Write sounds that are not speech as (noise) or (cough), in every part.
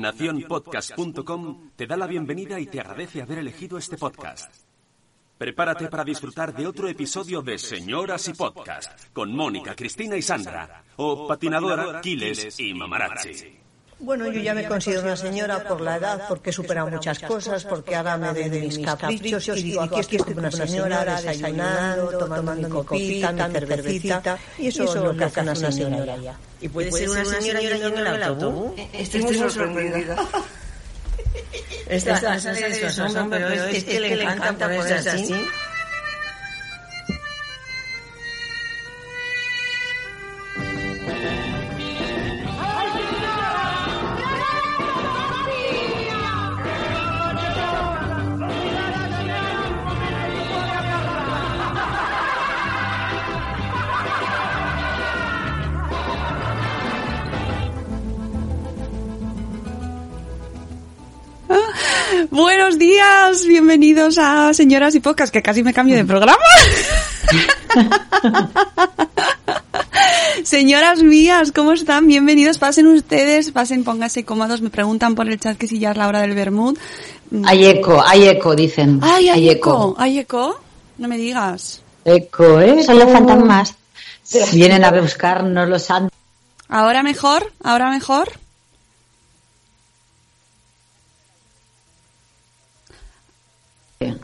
Naciónpodcast.com te da la bienvenida y te agradece haber elegido este podcast. Prepárate para disfrutar de otro episodio de Señoras y Podcast con Mónica, Cristina y Sandra, o Patinadora, Quiles y Mamarazzi. Bueno, yo ya me considero una señora por la edad, porque he superado muchas cosas, porque ahora me de mis caprichos y aquí estoy como una señora, desayunando, tomando mi copita, mi cervecita, y eso, es lo que hace una señora ya. ¿Y puede ser una señora yendo en el autobús? Estoy muy sorprendida. (laughs) Esta es de su asombro, pero es que le encanta ponerse así. Buenos días, bienvenidos a Señoras y Pocas, que casi me cambio de programa. (laughs) Señoras mías, ¿cómo están? Bienvenidos, pasen ustedes, pasen, pónganse cómodos, me preguntan por el chat que si ya es la hora del Bermud. Hay eco, hay eco, dicen. Ay, hay, eco. ¿Hay eco? No me digas. Eco, ¿eh? Son los fantasmas. Vienen a buscarnos los santos. ¿Ahora mejor? ¿Ahora mejor?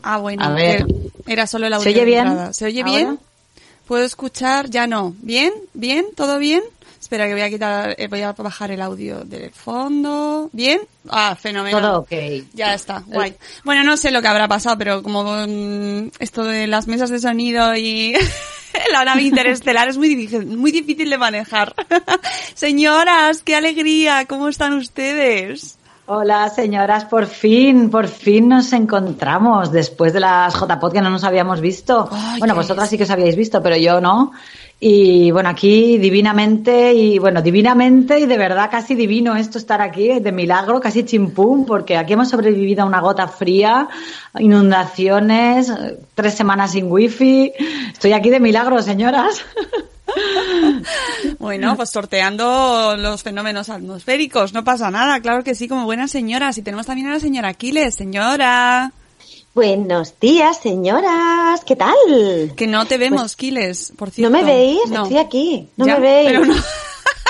Ah, bueno, A ver. que era solo el audio. ¿Se oye bien? entrada. ¿Se oye ¿Ahora? bien? ¿Puedo escuchar? Ya no. ¿Bien? ¿Bien? ¿Todo bien? Espera que voy a quitar, eh, voy a bajar el audio del fondo. ¿Bien? Ah, fenomenal. Todo ok. Ya está, guay. Bueno, no sé lo que habrá pasado, pero como mm, esto de las mesas de sonido y (laughs) la nave interestelar es muy difícil, muy difícil de manejar. (laughs) Señoras, qué alegría, ¿cómo están ustedes? Hola, señoras, por fin, por fin nos encontramos después de las JPod que no nos habíamos visto. Bueno, vosotras sí que os habíais visto, pero yo no. Y bueno, aquí divinamente y bueno, divinamente y de verdad casi divino esto estar aquí, de milagro, casi chimpum, porque aquí hemos sobrevivido a una gota fría, inundaciones, tres semanas sin wifi. Estoy aquí de milagro, señoras. (laughs) (laughs) Bueno, pues sorteando los fenómenos atmosféricos, no pasa nada, claro que sí, como buenas señoras. Y tenemos también a la señora Aquiles, señora. Buenos días, señoras. ¿Qué tal? Que no te vemos, Quiles, por Pues, ¿No cierto. me veis? No. Estoy aquí. No Ya, me veis. pero no.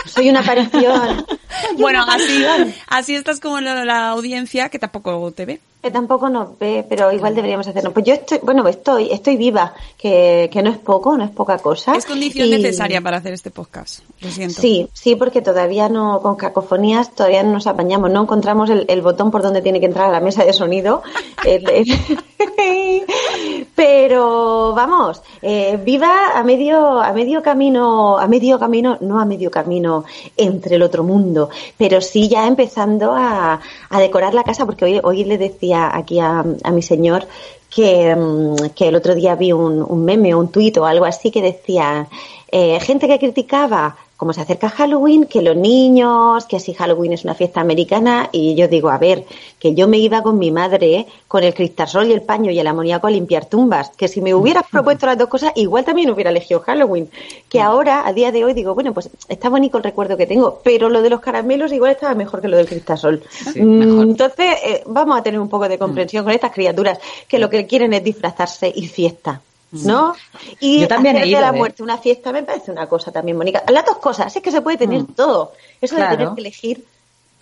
Soy una aparición. (laughs) Soy Bueno, una así, así estás como la, la audiencia que tampoco te ve. Que tampoco nos ve, pero igual deberíamos hacerlo. Pues yo estoy, bueno, estoy, estoy viva, que, que no es poco, no es poca cosa. Es condición Y- necesaria para hacer este podcast. Lo siento. Sí, sí, porque todavía no, con cacofonías todavía no nos apañamos, no encontramos el, el botón por donde tiene que entrar a la mesa de sonido. (laughs) El- el- (laughs) Pero vamos, eh, viva a medio, a medio camino, a medio camino, no a medio camino entre el otro mundo, pero sí ya empezando a, decorar la casa, porque hoy, le decía aquí a, mi señor que, mm, que el otro día vi un, un meme un tuit o algo así que decía eh, gente que criticaba cómo se acerca Halloween, que los niños, que si Halloween es una fiesta americana, y yo digo, a ver, que yo me iba con mi madre con el cristasol y el paño y el amoníaco a limpiar tumbas, que si me hubieras propuesto las dos cosas, igual también hubiera elegido Halloween, que ahora, a día de hoy, digo, bueno, pues está bonito el recuerdo que tengo, pero lo de los caramelos igual estaba mejor que lo del cristasol. Sí, Mm. Entonces, eh, vamos a tener un poco de comprensión con estas criaturas que lo que quieren es disfrazarse y fiesta. ¿No? Y Yo también he ido, la ¿eh? muerte una fiesta me parece una cosa también bonita. Las dos cosas, es que se puede tener Mm. todo. Eso Claro. de tener que elegir,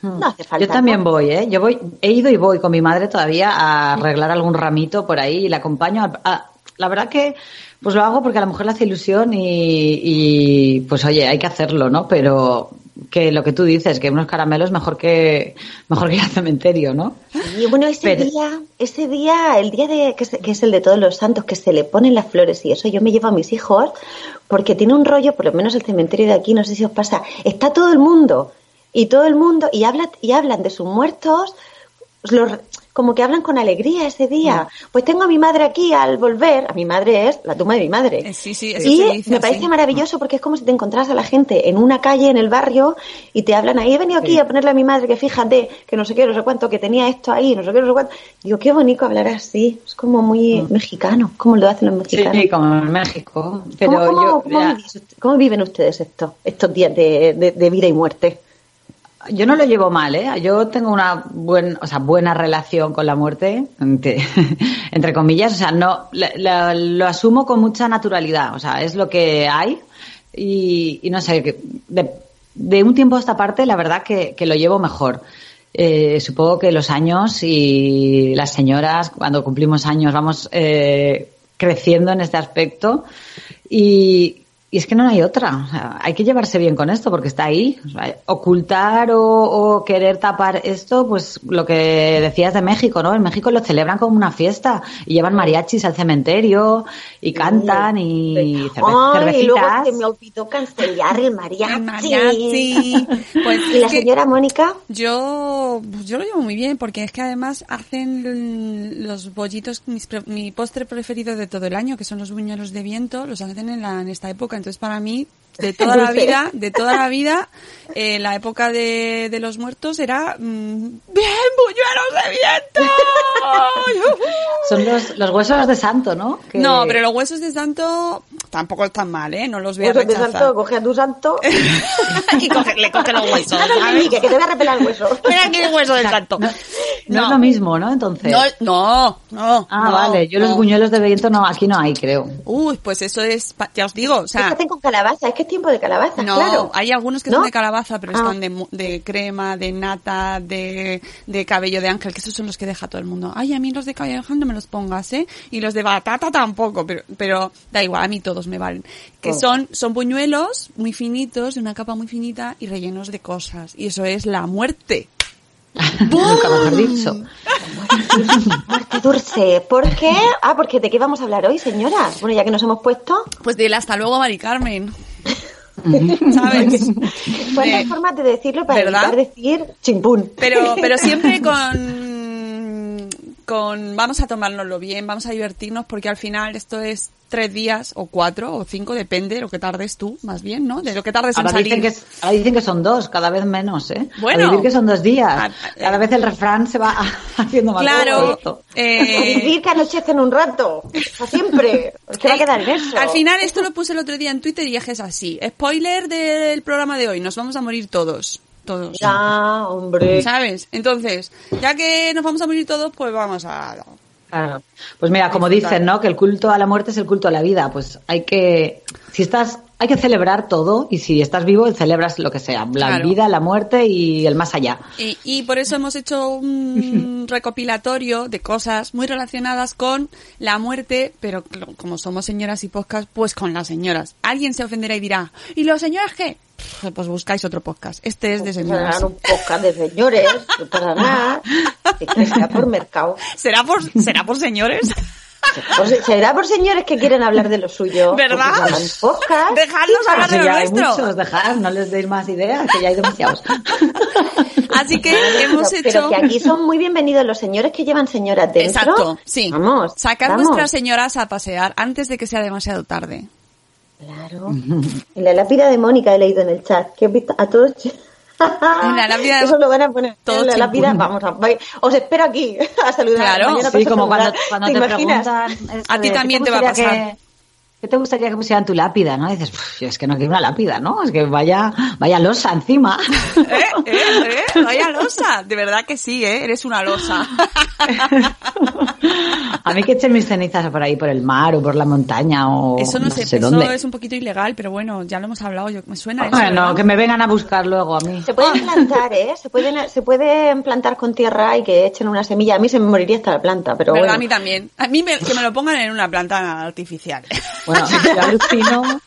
no hace falta. Yo también ¿no? voy, ¿eh? Yo voy, he ido y voy con mi madre todavía a arreglar algún ramito por ahí y la acompaño. a- a- la verdad que pues lo hago porque a la mujer le hace ilusión y, y, pues oye, hay que hacerlo, ¿no? Pero que lo que tú dices, que unos caramelos mejor que mejor que ir al cementerio, ¿no? Y bueno, ese Pero- día, ese día, el día de que es, que es el de todos los santos, que se le ponen las flores y eso, yo me llevo a mis hijos porque tiene un rollo, por lo menos el cementerio de aquí, no sé si os pasa, está todo el mundo y todo el mundo, y, habla, y hablan de sus muertos, los, como que hablan con alegría ese día. Pues tengo a mi madre aquí al volver, a mi madre es la tumba de mi madre. Eh, Sí, sí, eso Y dice me parece maravilloso porque es como si te encontraras a la gente en una calle, en el barrio, y te hablan ahí, he venido aquí a ponerle a mi madre que fíjate, que no sé qué, no sé cuánto, que tenía esto ahí, no sé qué, no sé cuánto. Digo, qué bonito hablar así. Es como muy mexicano, como lo hacen los mexicanos. Mm. Sí, como en México. Pero ¿Cómo, cómo- yo, cómo ya- vivís- cómo viven ustedes esto, estos días de, de- de vida y muerte? Yo no lo llevo mal, ¿eh? Yo tengo una buen, o sea, buena relación con la muerte, entre, (laughs) entre comillas. O sea, no, la- lo asumo con mucha naturalidad. O sea, es lo que hay. Y, y no sé, de, de un tiempo a esta parte, la verdad que, que lo llevo mejor. Eh, supongo que los años y las señoras, cuando cumplimos años, vamos eh, creciendo en este aspecto. Y, y es que no hay otra. O sea, hay que llevarse bien con esto porque está ahí. O sea, ocultar o, o querer tapar esto, pues lo que decías de México, ¿no? En México lo celebran como una fiesta y llevan mariachis al cementerio y cantan y cerve- Ay, y luego cervecitas. se me olvidó cancelar el mariachi. El mariachi. Pues (laughs) ¿Y la señora Mónica? Yo, pues yo lo llevo muy bien porque es que además hacen los bollitos, mis mi postre preferido de todo el año, que son los buñuelos de viento, los hacen en, la, en esta época. Entonces para mí, de toda la vida, de toda la vida, eh, la época de, de los muertos era, mm, bien, buñuelos de viento. (laughs) Son los, los huesos de santo, ¿no? Que- No, pero los huesos de santo tampoco están mal, ¿eh? No los voy a Pues de santo, coge a tu santo. (laughs) y coge, le coge los huesos, ¿sabes? que, te voy a repelar el hueso. (laughs) Mira aquí el hueso del santo. No, no es lo mismo, ¿no? Entonces. No, no, no. ah, no, vale. Yo los buñuelos de viento no, aquí no hay, creo. Uy, pues eso es, ya os digo, o Es sea, que hacen con calabaza, es que es tiempo de calabaza, no, claro. hay algunos que ¿No? son de calabaza, pero Ah. están de, de crema, de nata, de, de cabello de ángel, que esos son los que deja todo el mundo. Ay, a mí los de cabello de ángel no me los pongas, ¿eh? Y los de batata tampoco, pero, pero da igual, a mí todos me valen. Que Oh. son, son buñuelos muy finitos, de una capa muy finita y rellenos de cosas. Y eso es la muerte. (laughs) Nunca mejor dicho. Muerte dulce. ¿Por qué? Ah, porque ¿de qué vamos a hablar hoy, señoras? Bueno, ya que nos hemos puesto. Pues dile hasta luego, Mari Carmen. (laughs) ¿Sabes? ¿Cuántas De- formas de decirlo para ¿Verdad? evitar decir chimpún? Pero, pero siempre (laughs) con, con vamos a tomárnoslo bien, vamos a divertirnos porque al final esto es tres días o cuatro o cinco, depende de lo que tardes tú, más bien, ¿no? De lo que tardes en Ahora salir. dicen, que, es- ahora dicen que son dos, cada vez menos, ¿eh? Bueno. A vivir que son dos días. Ah, Cada eh. vez el refrán se va (laughs) haciendo más Claro, eh, (laughs) Vivir que anochecen un rato. Para siempre. Es que va a quedar en eso. Al final esto lo puse el otro día en Twitter y es así. Spoiler del programa de hoy, nos vamos a morir todos. Todos. Ya, hombre. ¿Sabes? Entonces, ya que nos vamos a morir todos, pues vamos a... Claro. Pues mira, como dicen, ¿no? Que el culto a la muerte es el culto a la vida. Pues hay que, si estás, hay que celebrar todo y si estás vivo, celebras lo que sea. La Claro. vida, la muerte y el más allá. Y, y por eso hemos hecho un (laughs) recopilatorio de cosas muy relacionadas con la muerte, pero como somos señoras y podcast, pues con las señoras. Alguien se ofenderá y dirá, ¿y los señores qué? Pues buscáis otro podcast. Este es de señoras. Serán un podcast de señores, no para nada. Es que será por mercado. ¿Será por, será por señores? Pues será por señores que quieren hablar de lo suyo. ¿Verdad? Podcast. Dejadnos hablar de Pues lo nuestro. muchos, dejad, no les deis más ideas, que ya hay demasiados. (laughs) Así que hemos Pero- hecho... Pero que aquí son muy bienvenidos los señores que llevan señoras dentro. Exacto, sí. Vamos. Sacar vamos. vuestras señoras a pasear antes de que sea demasiado tarde. Claro. En (laughs) la lápida de Mónica he leído en el chat. Que he visto a todos. En (laughs) la lápida de- Eso lo van a poner en la lápida. Vamos a. Os espero aquí (laughs) a saludar. Claro. Sí, como cuando, saludar. cuando ¿Te te, imaginas? preguntan... A ti de, también ¿qué te va a pasar. que- ¿Qué te gustaría que pusieran tu lápida? ¿no? Y dices, "Puf, yo es que no quiero una lápida, ¿no? Es que vaya, vaya losa encima. (laughs) ¿Eh? ¿Eh? ¿Eh? Vaya losa. De verdad que sí, ¿eh? Eres una losa. (laughs) A mí que echen mis cenizas por ahí, por el mar o por la montaña o Eso no, sé, eso dónde. es un poquito ilegal, pero bueno, ya lo hemos hablado. Yo, me suena eso. Bueno, ¿verdad? que me vengan a buscar luego a mí. Se pueden plantar, ¿eh? Se pueden, se pueden plantar con tierra y que echen una semilla. A mí se me moriría hasta la planta, pero bueno. A mí también. A mí me- que me lo pongan en una planta artificial. Bueno, (laughs) yo alucino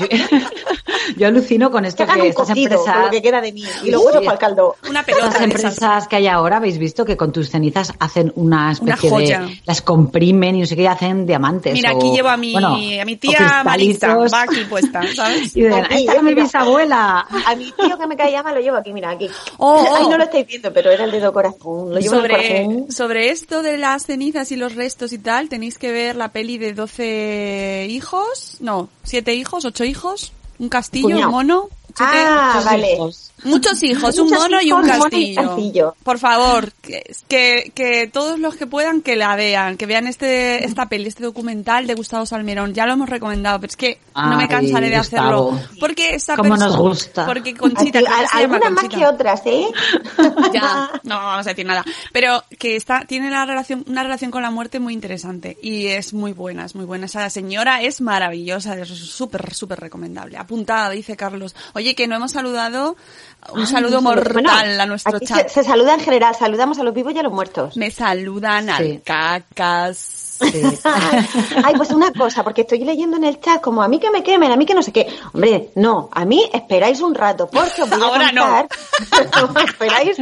Yo, (laughs) yo alucino con esto Que que estas cocido con empresas... lo que queda de mí y los huevos para el caldo. Una Las pelota de esas. empresas que hay ahora, habéis visto que con tus cenizas hacen una especie joya. de. las comprimen y no sé qué, y hacen diamantes. Mira, o, aquí llevo a mi, bueno, a mi tía Marisa, va aquí puesta, (laughs) ¿sabes? Y de, Aquí, esta es mi bisabuela. A mi tío que me caía mal lo llevo aquí, mira, aquí. Oh, oh. (laughs) Ay, no lo estáis viendo, pero era el dedo corazón. Lo llevo en el Sobre, corazón. sobre esto de las cenizas y los restos y tal, tenéis que ver la peli de 12 hijos, no, 7 hijos, 8 hijos, un castillo, Cuñao. un mono. siete- Ah, vale. hijos. Muchos hijos, un Muchos mono y un mono y castillo. Por favor, que, que, que todos los que puedan que la vean, que vean este esta peli, este documental de Gustavo Salmerón. Ya lo hemos recomendado, pero es que no me cansaré de Gustavo. hacerlo. Porque esa Cómo nos gusta. Porque Conchita, llama algunas más que otras, ¿eh? (laughs) Ya, no vamos a decir nada. Pero que está, tiene la relación, una relación con la muerte muy interesante. Y es muy buena, es muy buena. Esa señora es maravillosa, es súper, súper recomendable. Apuntada, dice Carlos. Oye, que no hemos saludado, un saludo mortal Bueno, a nuestro chat. Se, se saluda en general, saludamos a los vivos y a los muertos. Me saludan al cacas. Sí. (laughs) Ay, pues una cosa, porque estoy leyendo en el chat como a mí que me quemen, a mí que no sé qué. Hombre, no, a mí esperáis un rato, porque os voy a Ahora contar. No. (laughs) esperáis,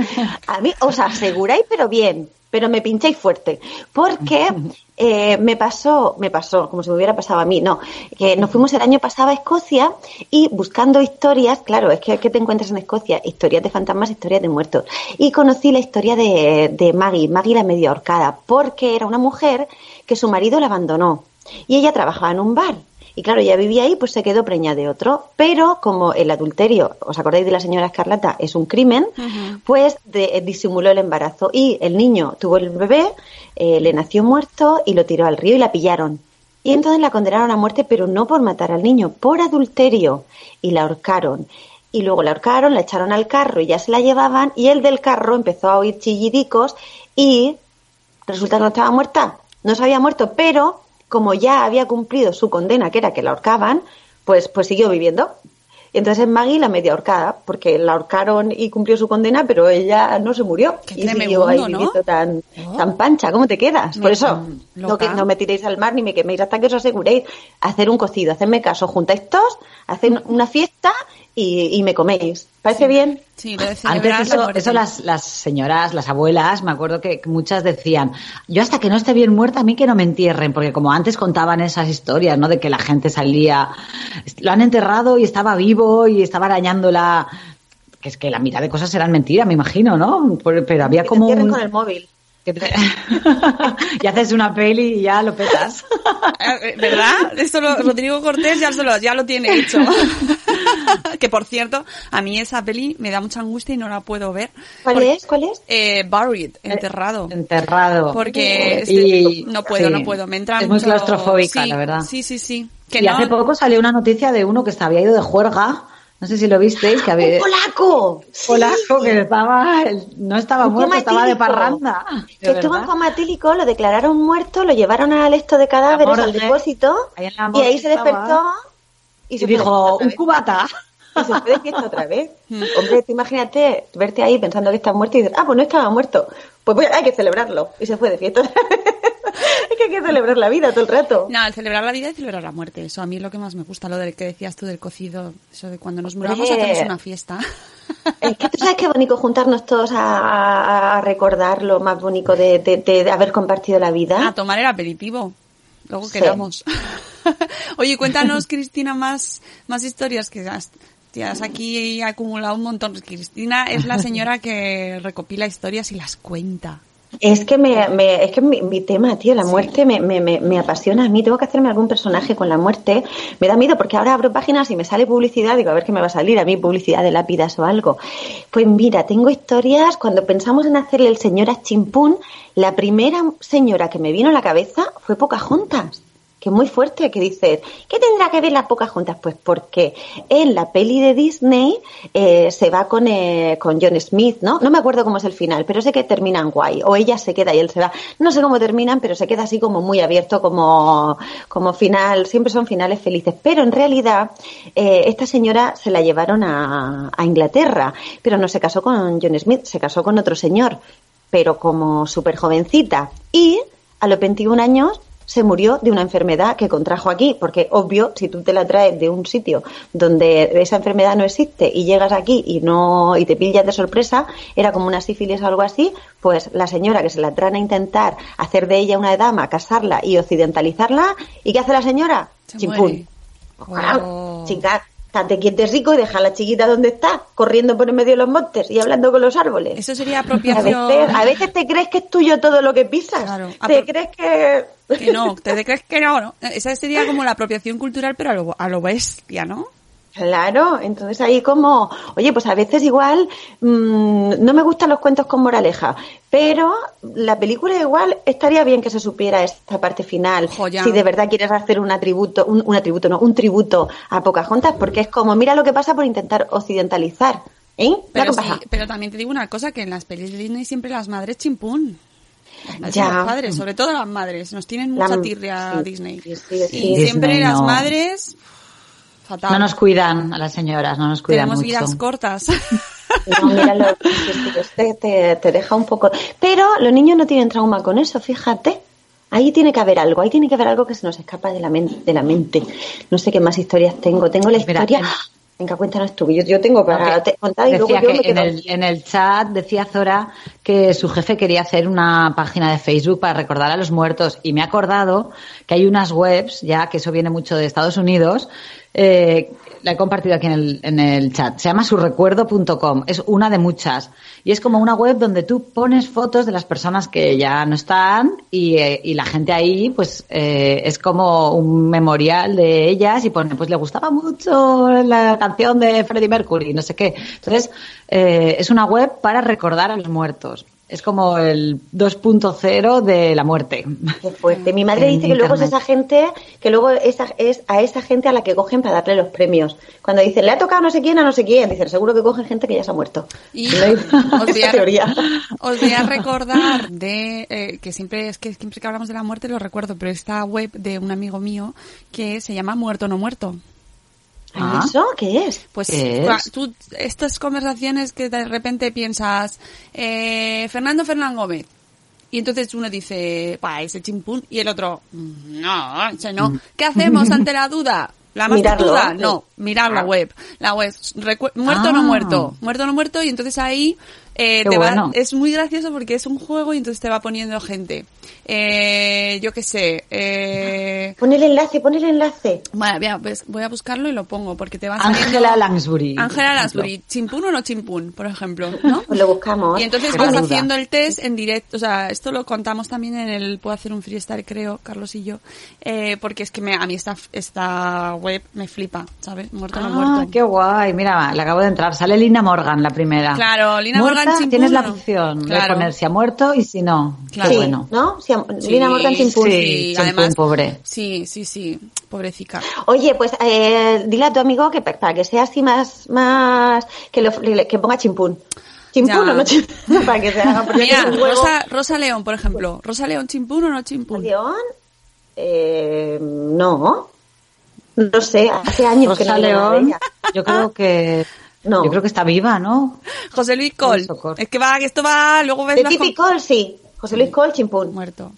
a mí os aseguráis, pero bien, pero me pincháis fuerte. Porque (laughs) eh, me pasó, me pasó, como si me hubiera pasado a mí, no, que nos fuimos el año pasado a Escocia y buscando historias, claro, es que ¿qué te encuentras en Escocia? Historias de fantasmas, historias de muertos. Y conocí la historia de, de Maggie, Maggie la medio ahorcada, porque era una mujer que su marido la abandonó y ella trabajaba en un bar. Y claro, ella vivía ahí, pues se quedó preñada de otro. Pero como el adulterio, ¿os acordáis de la señora Escarlata? Es un crimen, pues de- eh, disimuló el embarazo. Y el niño tuvo el bebé, eh, le nació muerto y lo tiró al río y la pillaron. Y entonces la condenaron a muerte, pero no por matar al niño, por adulterio. Y la ahorcaron. Y luego la ahorcaron, la echaron al carro y ya se la llevaban. Y el del carro empezó a oír chillidicos y resulta que no estaba muerta, no se había muerto, pero como ya había cumplido su condena, que era que la ahorcaban, pues, pues siguió viviendo. Y entonces es Maggie la media ahorcada, porque la ahorcaron y cumplió su condena, pero ella no se murió. Qué y siguió ahí ¿no? viviendo tan, Oh. tan pancha. ¿Cómo te quedas? Por eso, mm, no, que, no me tiréis al mar ni me queméis hasta que os aseguréis. Hacer un cocido, hacerme caso, juntáis todos, hacer una fiesta y, y me coméis. ¿Parece bien? Sí, lo de Antes celebrar la eso, eso las, las señoras, las abuelas, me acuerdo que muchas decían, yo hasta que no esté bien muerta, a mí que no me entierren, porque como antes contaban esas historias, ¿no? De que la gente salía, lo han enterrado y estaba vivo y estaba arañándola, que es que la mitad de cosas eran mentiras, me imagino, ¿no? Pero había Que te como entierren un... con el móvil. Que te- (laughs) y haces una peli y ya lo petas. (laughs) Eh, ¿Verdad? Esto lo- Rodrigo Cortés ya, se lo, ya lo tiene hecho. (laughs) que por cierto, a mí esa peli me da mucha angustia y no la puedo ver. ¿Cuál Porque- es? ¿Cuál es? Eh, buried, enterrado. Enterrado. Porque es Y- que no puedo, sí, no puedo. Me entra Es muy mucho- claustrofóbica, Sí, la verdad. Sí, sí, sí. Que y no, hace poco salió una noticia de uno que estaba había ido de juerga, no sé si lo visteis, que había... ¡Un polaco! Sí. polaco que estaba, no estaba Un muerto, estaba de parranda. Que estuvo en coma etílico, lo declararon muerto, lo llevaron al esto de cadáveres, al depósito, Ahí y ahí se despertó y, se dijo, un cubata. (laughs) Y se fue de fiesta otra vez. Hombre, tú imagínate verte ahí pensando que estás muerto y dices, ah, pues no estaba muerto. Pues voy- hay que celebrarlo. Y se fue de fiesta. (laughs) es que hay que celebrar la vida todo el rato. No, el celebrar la vida y celebrar la muerte. Eso a mí es lo que más me gusta, lo del que decías tú del cocido. Eso de cuando nos muramos Hombre. hacemos una fiesta. (laughs) Es que tú sabes qué bonito juntarnos todos a, a- recordar lo más bonito de, de- de- de haber compartido la vida. A tomar el aperitivo. Luego Sí. quedamos. Oye, cuéntanos, Cristina, más, más historias que has, has aquí acumulado un montón. Cristina es la señora que recopila historias y las cuenta. Es que me, me- es que mi, mi tema, tío, la muerte me, me, me, me apasiona a mí. Tengo que hacerme algún personaje con la muerte. Me da miedo porque ahora abro páginas y me sale publicidad. Digo, a ver qué me va a salir a mí, publicidad de lápidas o algo. Pues mira, tengo historias. Cuando pensamos en hacerle el señor a Chimpún, la primera señora que me vino a la cabeza fue Pocahontas que es muy fuerte, que dices, ¿qué tendrá que ver las Pocahontas? Pues porque en la peli de Disney eh, se va con, eh, con John Smith, ¿no? No me acuerdo cómo es el final, pero sé que terminan guay. O ella se queda y él se va. No sé cómo terminan, pero se queda así como muy abierto, como, como final. Siempre son finales felices. Pero en realidad, eh, esta señora se la llevaron a, a Inglaterra, pero no se casó con John Smith, se casó con otro señor, pero como súper jovencita. Y a los 21 años se murió de una enfermedad que contrajo aquí, porque obvio, si tú te la traes de un sitio donde esa enfermedad no existe y llegas aquí y no y te pillas de sorpresa, era como una sífilis o algo así, pues la señora que se la traen a intentar hacer de ella una dama, casarla y occidentalizarla, ¿y qué hace la señora? Se Chimpún. Estate quieta y rico y deja a la chiquita donde está, corriendo por en medio de los montes y hablando con los árboles. Eso sería A apropiación. veces, a veces te crees que es tuyo todo lo que pisas. Claro. Te crees que... Que no, te crees que no, ¿no? Esa sería como la apropiación cultural, pero a lo, a lo bestia, ¿no? Claro, entonces ahí como, oye, pues a veces igual mm, no me gustan los cuentos con moraleja, pero la película igual estaría bien que se supiera esta parte final. Joya. Si de verdad quieres hacer un atributo, un, un atributo, no, un tributo a Pocahontas, porque es como, mira lo que pasa por intentar occidentalizar. ¿Eh? Pero, sí, pero también te digo una cosa, que en las pelis de Disney siempre las madres chimpún. Las Ya. y los padres, sobre todo las madres, nos tienen La- mucha tirria sí, Disney. sí, sí, y siempre Disney las no. madres, fatal. No nos cuidan a las señoras, no nos cuidan Tenemos mucho. vidas cortas. No, mira, lo, este te, te deja un poco. Pero los niños no tienen trauma con eso, fíjate. Ahí tiene que haber algo, ahí tiene que haber algo que se nos escapa de la, men- de la mente. No sé qué más historias tengo. Tengo la Mira, historia. en- Venga, cuéntanos tú. Yo, yo tengo para te- contar y luego Decía yo que me en el, en el chat decía Zora que su jefe quería hacer una página de Facebook para recordar a los muertos y me he acordado que hay unas webs, ya que eso viene mucho de Estados Unidos, eh, la he compartido aquí en el, en el chat. Se llama surrecuerdo.com. Es una de muchas. Y es como una web donde tú pones fotos de las personas que ya no están y, eh, la gente ahí, pues, eh, es como un memorial de ellas y pone, pues le gustaba mucho la canción de Freddie Mercury, no sé qué. Entonces, eh, es una web para recordar a los muertos. Es como el 2.0 de la muerte. Qué fuerte. Mi madre (laughs) dice que luego es esa gente, que luego esa, es a esa gente a la que cogen para darle los premios. Cuando dicen, le ha tocado no sé quién a no sé quién, dicen, seguro que cogen gente que ya se ha muerto. Y (laughs) os voy, a, teoría. os voy a recordar de eh, que siempre es que siempre que hablamos de la muerte lo recuerdo, pero esta web de un amigo mío que se llama Muerto no muerto. Ah. ¿Eso qué es? Pues ¿Qué es? tú estas conversaciones que de repente piensas eh, Fernando Fernán Gómez y entonces uno dice, pa, ese chimpún y el otro, "Mm, no, ese no. ¿Qué hacemos (laughs) ante la duda? La más Mirarlo. duda, no, mirar la web. La web, recu- muerto o no Ah. muerto, muerto o no muerto y entonces ahí eh, te va- bueno. es muy gracioso porque es un juego y entonces te va poniendo gente. Eh, yo qué sé, eh, Pon el enlace, pon el enlace. bueno, voy a, pues, voy a buscarlo y lo pongo porque te va saliendo... Ángela Lansbury. Ángela. Lansbury, chimpún o no chimpún, por ejemplo, (laughs) ¿no? Pues lo buscamos. Y entonces Qué vas duda. haciendo el test en directo, o sea, esto lo contamos también en el Puedo hacer un freestyle, creo, Carlos y yo, eh, porque es que me, a mí esta, esta web me flipa, ¿sabes? Muerto o no Ah, muerto. qué guay. Mira, le acabo de entrar. Sale Lina Morgan, la primera. Claro, Lina Muerta, Morgan, Tienes la opción Claro. de poner si ha muerto y si no. Claro. Qué sí, bueno. ¿no? Sí, Sí, Lina Morgan Chimpún. sí. además, pobre. Sí, sí, sí, pobrecita. Oye, pues eh, dile a tu amigo que pa- para que sea así más, más que, lo, que ponga chimpún. Chimpún Ya. o no chimpún, (laughs) para que sea porque Mira, es un juego. Rosa, Rosa León, por ejemplo. Rosa León, chimpún o no chimpún. León, eh, no, no sé, hace años que no León, yo creo que No. yo creo que está viva, ¿no? José Luis Col. Socorro. Es que va, que esto va, luego ves con- Cole, sí. José Luis Cole, chimpún. Muerto.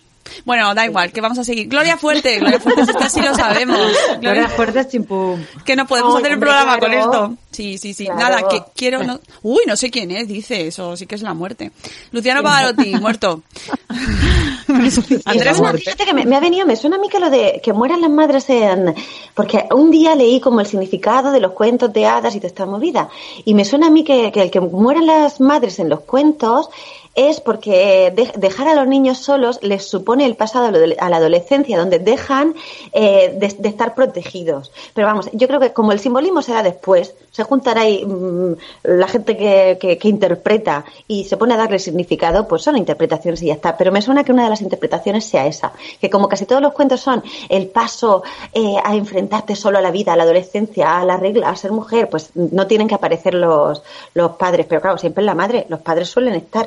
Bueno, da igual, que vamos a seguir. Gloria Fuerte, Gloria Fuerte, esta sí lo sabemos. (laughs) Gloria Fuertes chimpún. Que no podemos Ay, hacer el programa claro. con esto. Sí, sí, sí. Claro. Nada, que quiero... No... Uy, no sé quién es, dice eso. Sí que es la muerte. Luciano Pavarotti, muerto. (laughs) (laughs) Andrés fíjate que me, me ha venido, me suena a mí que lo de que mueran las madres en... Porque un día leí como el significado de los cuentos de hadas y toda esta movida. Y me suena a mí que, que el que mueran las madres en los cuentos es porque de- dejar a los niños solos les supone el pasado a la adolescencia, donde dejan eh, de, estar protegidos. Pero vamos, yo creo que como el simbolismo será después, se juntará ahí mm, la gente que, que- que interpreta y se pone a darle significado, pues son interpretaciones y ya está. Pero me suena que una de las interpretaciones sea esa, que como casi todos los cuentos son el paso eh, a enfrentarte solo a la vida, a la adolescencia, a la regla, a ser mujer, pues no tienen que aparecer los, los padres. Pero claro, siempre la madre, los padres suelen estar.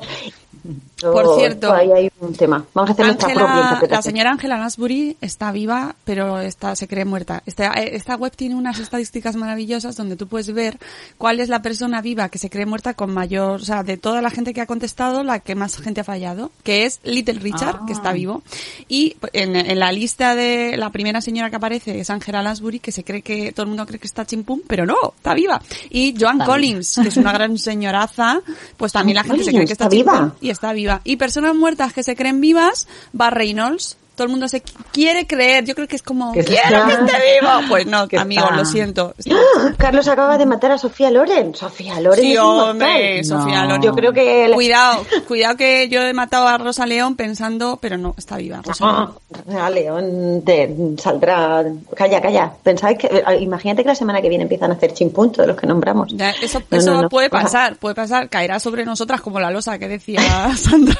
Mm-hmm. (laughs) Por cierto, ahí hay un tema. Vamos a hacer nuestra propia Ángela, interpretación. la señora Angela Lansbury está viva, pero está, se cree muerta. Esta, eh, esta web tiene unas estadísticas maravillosas donde tú puedes ver cuál es la persona viva que se cree muerta con mayor, o sea, de toda la gente que ha contestado, la que más gente ha fallado, que es Little Richard, que está vivo. Y en, en la lista de la primera señora que aparece es Angela Lansbury, que se cree que todo el mundo cree que está chimpum, pero no, está viva. Y Joan Collins, que es una gran señoraza, pues también la gente se cree que está, ¿Está viva? y está viva. Y personas muertas que se creen vivas, va Reynolds. Todo el mundo se qu- quiere creer. Yo creo que es como, Que quiero está- que esté vivo. Pues no, que amigo, está- lo siento. ¡Ah! (gasps) Carlos acaba de matar a Sofía Loren. Sofía Loren Sí, es hombre. Sofía No. Loren. Yo creo que... Cuidado, cuidado que yo he matado a Rosa León pensando, pero no, está viva. Rosa León. Ah, León te saldrá... Calla, calla. Pensáis que... eh, Imagínate que la semana que viene empiezan a hacer chimpunto de los que nombramos. Ya, eso No, eso no, no. puede pasar, puede pasar. Caerá sobre nosotras como la losa que decía (laughs) Sandra.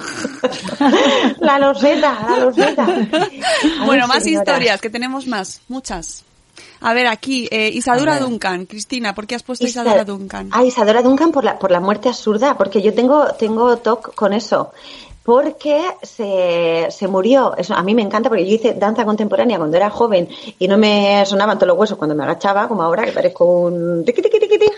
(laughs) La loseta, la loseta. (laughs) Bueno, más historias, que tenemos más, muchas. A ver, aquí, eh, Isadora. Duncan. Cristina, ¿por qué has puesto Isa- Isadora Duncan? Ah, Isadora Duncan por la, por la muerte absurda, porque yo tengo, tengo TOC con eso. Porque se, se murió. Eso a mí me encanta porque yo hice danza contemporánea cuando era joven y no me sonaban todos los huesos cuando me agachaba, como ahora que parezco un tiqui, tiqui, tiqui, tiqui.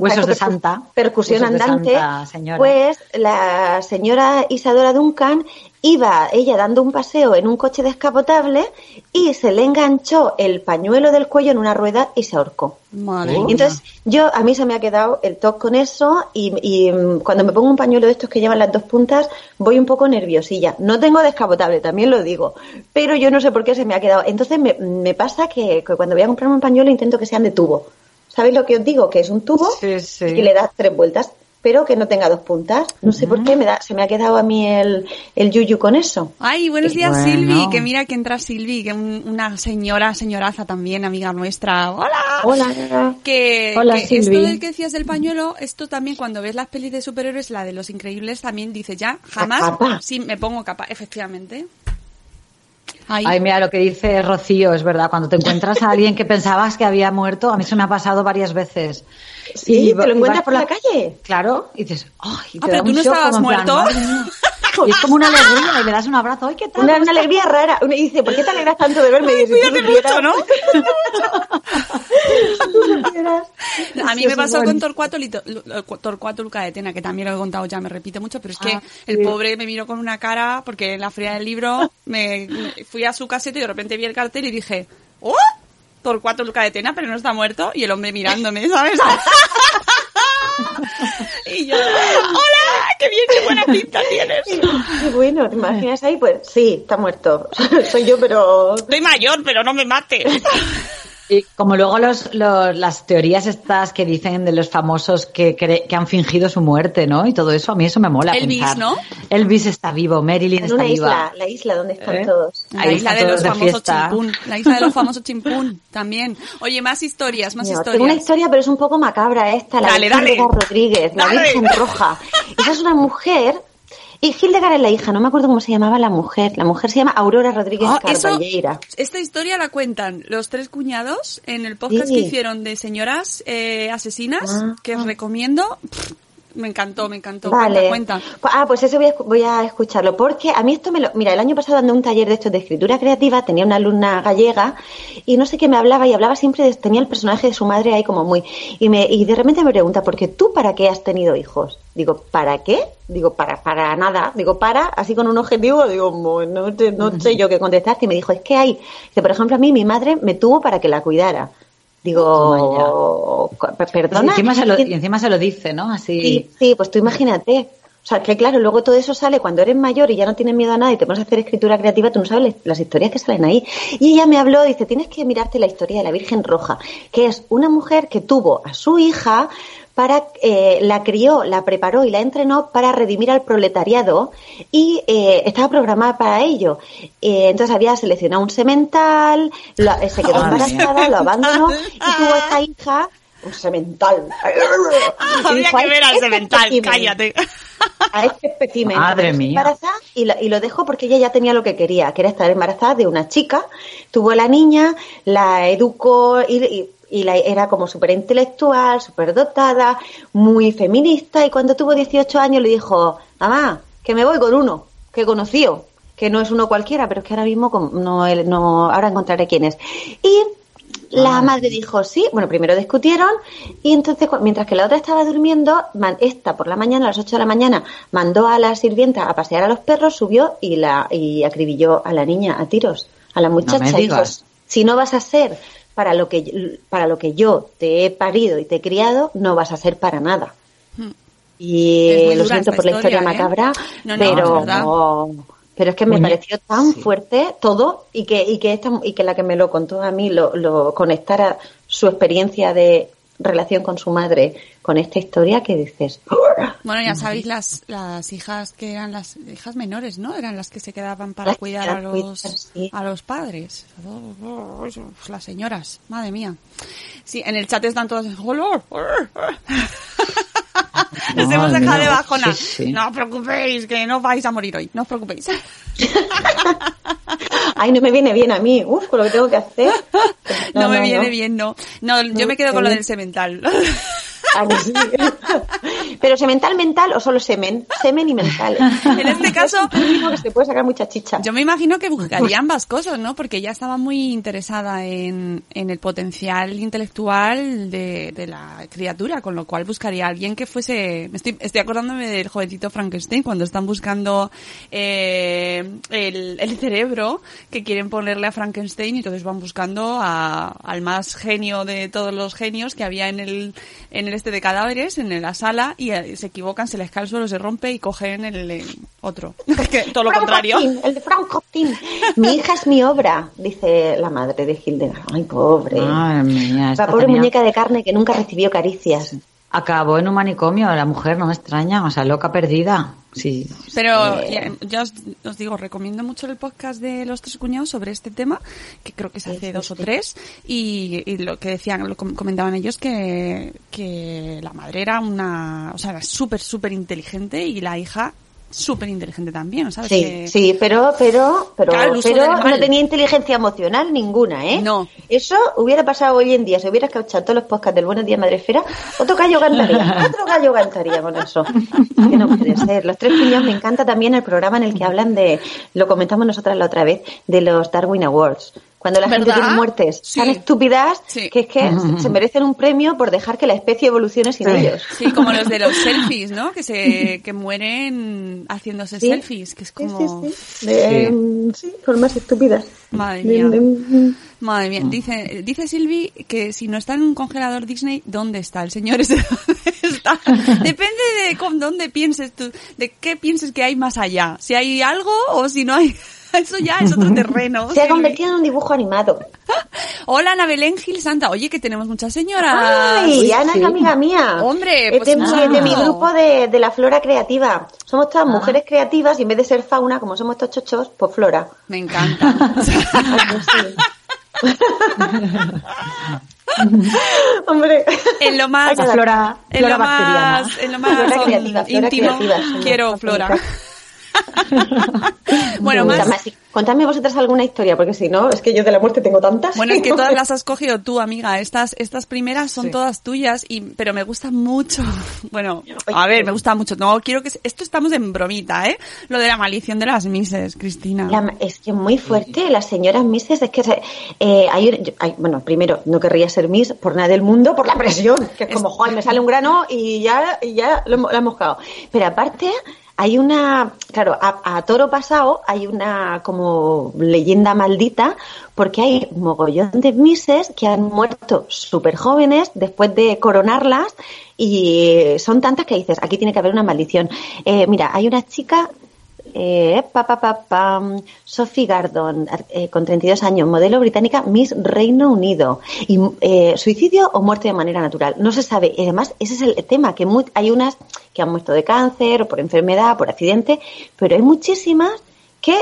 Huesos de santa. Percusión Huesos de andante. santa, señora. Pues la señora Isadora Duncan iba ella dando un paseo en un coche descapotable y se le enganchó el pañuelo del cuello en una rueda y se ahorcó. Madre mía. entonces, yo, a mí se me ha quedado el toque con eso y, y, mm, cuando me pongo un pañuelo de estos que llevan las dos puntas, voy un poco nerviosilla. No tengo descapotable, también lo digo, pero yo no sé por qué se me ha quedado. Entonces, me, me pasa que, que cuando voy a comprarme un pañuelo intento que sean de tubo. ¿Sabéis lo que os digo? Que es un tubo Sí, sí. y le das tres vueltas, pero que no tenga dos puntas. No sé por qué me da, se me ha quedado a mí el, el yuyu con eso. Ay, buenos días Bueno. Silvi, que mira que entra Silvi, que un- una señora, señoraza también, amiga nuestra. Hola. Hola. Que, Hola, que esto Silvi. del que decías del pañuelo, esto también cuando ves las pelis de superhéroes, la de los increíbles también dice ya, jamás, capa. sí, me pongo capa, efectivamente. Ay, Ay, mira lo que dice Rocío, es verdad. Cuando te encuentras a alguien que pensabas que había muerto, a mí eso me ha pasado varias veces. Sí, Y te lo encuentras por la calle. Claro, y dices, ¡ay! te Ah, da pero tú no shock estabas plan, muerto. Y es como una alegría y le das un abrazo. ¡Ay, qué tal! Una, ¿Cómo una estás?". alegría rara. Uno dice, ¿por qué te alegras tanto de verme? Y dices, cuídate "Tú supieras". mucho, ¿no? (laughs) A mí me pasó con Torcuato, Torcuato Luca de Tena, que también lo he contado ya, me repite mucho, pero es que Ah, el sí. pobre me miró con una cara, porque en la fría del libro me, me- fui a su caseta y de repente vi el cartel y dije, ¡Oh! Torcuato Luca de Tena, pero no está muerto, y el hombre mirándome, ¿sabes? (laughs) (laughs) y yo, ¡Hola! ¡Qué bien, qué buena pinta tienes! (laughs) Qué bueno, ¿te imaginas ahí? Pues sí, está muerto. (laughs) Soy yo, pero... Estoy mayor, pero no me mates. (laughs) Y como luego los, los- las teorías estas que dicen de los famosos que, cre- que han fingido su muerte, ¿no? Y todo eso, a mí eso me mola Elvis, pensar. ¿no? Elvis está vivo, Marilyn En está una viva. isla, la isla donde están ¿Eh? todos. La Ahí isla de los de famosos chimpún. La isla de los famosos (laughs) chimpún, también. Oye, más historias, más Señor, historias. Tengo una historia, pero es un poco macabra esta, la Dale, Virgen dale. Rodríguez, la Dale. Virgen Roja. (laughs) Esa es una mujer, y Hildegard es la hija, no me acuerdo cómo se llamaba la mujer. La mujer se llama Aurora Rodríguez eso- Carballeira. esta historia la cuentan los tres cuñados en el podcast Sí. que hicieron de señoras eh, asesinas, Ah, que os ah. recomiendo. Pff, me encantó, me encantó. Vale. Cuenta, cuenta. Pu- Ah, pues eso voy a, voy a escucharlo, porque a mí esto me lo... Mira, el año pasado dando un taller de estos de escritura creativa, tenía una alumna gallega y no sé qué me hablaba y hablaba siempre, de, tenía el personaje de su madre ahí como muy... Y, me, y de repente me pregunta, ¿por qué tú para qué has tenido hijos? Digo, ¿para qué? Digo, para, para nada. Digo, para, así con un objetivo, digo, "Mo- no, no sé yo qué contestarte. Y me dijo, es que hay... Dice, por ejemplo, a mí mi madre me tuvo para que la cuidara. Digo, perdona. encima, se lo, ¿quién- y encima se lo dice, ¿no? Así. Sí, sí, pues tú imagínate. O sea, que claro, luego todo eso sale cuando eres mayor y ya no tienes miedo a nada y te pones a hacer escritura creativa, tú no sabes las historias que salen ahí. Y ella me habló, dice, tienes que mirarte la historia de la Virgen Roja, que es una mujer que tuvo a su hija para, eh, la crió, la preparó y la entrenó para redimir al proletariado y eh, estaba programada para ello. Eh, entonces había seleccionado un semental, lo- eh, se quedó (laughs) embarazada, lo abandonó y tuvo esta (laughs) hija, un semental. Habría dijo, que "Ay, ver al este semental, espécimen". cállate. a este espécimen. Madre mía. y, lo dejó porque ella ya tenía lo que quería, que era estar embarazada de una chica. Tuvo a la niña, la educó y, y- y la, era como súper intelectual, súper dotada, muy feminista. Y cuando tuvo 18 años le dijo, mamá, que me voy con uno, que conoció, que no es uno cualquiera, pero es que ahora mismo no, no ahora encontraré quién es. Y la madre dijo sí, bueno, primero discutieron y entonces mientras que la otra estaba durmiendo, esta por la mañana, a las 8 de la mañana, mandó a la sirvienta a pasear a los perros, subió y la y acribilló a la niña a tiros, a la muchacha. me dijo, si no vas a ser para lo que para lo que yo te he parido y te he criado, no vas a ser para nada. Hmm. Y lo siento por la historia historia, ¿eh? macabra, No, no, pero pero es que me Muñe- pareció tan sí. fuerte todo y que y que esta y que la que me lo contó a mí lo, lo conectara su experiencia de relación con su madre con esta historia que dices Bueno, ya sabéis las, las hijas que eran las hijas menores, ¿no? Eran las que se quedaban para Las cuidar a eran cuidar, los, sí. a los padres. Las señoras, madre mía. Sí, en el chat están todas... Les (laughs) hemos dejado de bajona. Sí, sí. No os preocupéis, que no vais a morir hoy. No os preocupéis. (laughs) (laughs) ay no me viene bien a mí uf con lo que tengo que hacer (laughs) No, me viene bien, no. No, yo me quedo con lo del semental. Ah, sí. (laughs) pero semental mental o solo semen semen y mental (laughs) En este caso, que se puede sacar mucha chicha Yo me imagino que buscaría ambas cosas, ¿no? Porque ella estaba muy interesada en, en el potencial intelectual de, de la criatura, con lo cual buscaría a alguien que fuese... me Estoy, estoy acordándome del jovencito Frankenstein cuando están buscando eh, el, el cerebro que quieren ponerle a Frankenstein y entonces van buscando a- al más genio de todos los genios que había en el, en el este de cadáveres, en la sala, y eh, se equivocan, se les cae el suelo, se rompe y cogen el, el otro. (laughs) que todo lo contrario. El de Frankenstein. Mi hija es mi obra, dice la madre de Hildegard. Ay, pobre. Mía, la pobre tenía- muñeca de carne que nunca recibió caricias. Acabó en un manicomio, la mujer no me extraña, o sea, loca perdida. Sí. Pero ya, ya os, os digo, recomiendo mucho el podcast de los tres cuñados sobre este tema, que creo que es hace dos o tres, y, y lo que decían, lo com- comentaban ellos que, que la madre era una, o sea, era súper, súper inteligente y la hija súper inteligente también, ¿sabes? Sí, Que- sí, pero, pero, pero, Claro, pero no tenía inteligencia emocional ninguna, ¿eh? No. Eso hubiera pasado hoy en día, si hubiera escuchado todos los podcasts del Buenos Días Madrefera, otro gallo cantaría, (laughs) otro gallo cantaría con eso. Que no puede ser. Los tres cuñados me encanta también el programa en el que hablan de, lo comentamos nosotras la otra vez, de los Darwin Awards. Cuando la gente ¿Verdad? tiene muertes Sí. tan estúpidas Sí. que es que (laughs) se merecen un premio por dejar que la especie evolucione sin Sí. ellos. Sí, como los de los (laughs) selfies, ¿no? Que se, que mueren haciéndose Sí. selfies, que es como... Sí, sí, sí. De- sí, formas estúpidas. Madre De- mía. de- Madre mía, dice, dice Silvi que si no está en un congelador Disney, ¿dónde está el señor ese? (laughs) ¿Dónde está? Depende de con dónde pienses tú, de qué pienses que hay más allá. Si hay algo o si no hay, (laughs) eso ya es otro terreno. Se ha convertido en un dibujo animado. (laughs) Hola, Ana Belén Gil Santa. Oye, que tenemos muchas señoras. ¡Ay! Ana es amiga mía. Hombre, es pues de, mi- saludo. de mi grupo de, de la flora creativa. Somos todas mujeres creativas y en vez de ser fauna, como somos estos chochos, pues flora. Me encanta. (laughs) Hombre. en lo más, Flora, en flora lo más, en lo más Flora creativa, flora íntimo, creativa, quiero Flora. (laughs) bueno, más, así- contadme vosotras alguna historia, porque si no, es que yo de la muerte tengo tantas. Bueno, es que todas (laughs) las has cogido tú, amiga. Estas, estas primeras son Sí. todas tuyas, y, pero me gusta mucho. (laughs) Bueno, a ver, me gusta mucho. No, quiero que, esto estamos en bromita, ¿eh? Lo de la maldición de las mises, Cristina. La- es que es muy fuerte, las señoras Misses, es que se- eh, hay, un- yo- hay- bueno, primero, no querría ser Miss por nada del mundo, por la presión, que es como, joder, me sale un grano y ya, y ya lo, hemos- lo hemos cagado. Pero aparte, hay una, claro, a, a toro pasado hay una como leyenda maldita, porque hay mogollón de Misses que han muerto súper jóvenes después de coronarlas y son tantas que dices, aquí tiene que haber una maldición. Eh, mira, hay una chica eh, pa, pa, pa, pam, Sophie Gardon, eh, con 32 años, modelo británica, Miss Reino Unido. Y, eh, ¿Suicidio o muerte de manera natural? No se sabe. Y además, ese es el tema, que mu- hay unas que han muerto de cáncer, o por enfermedad, por accidente, pero hay muchísimas que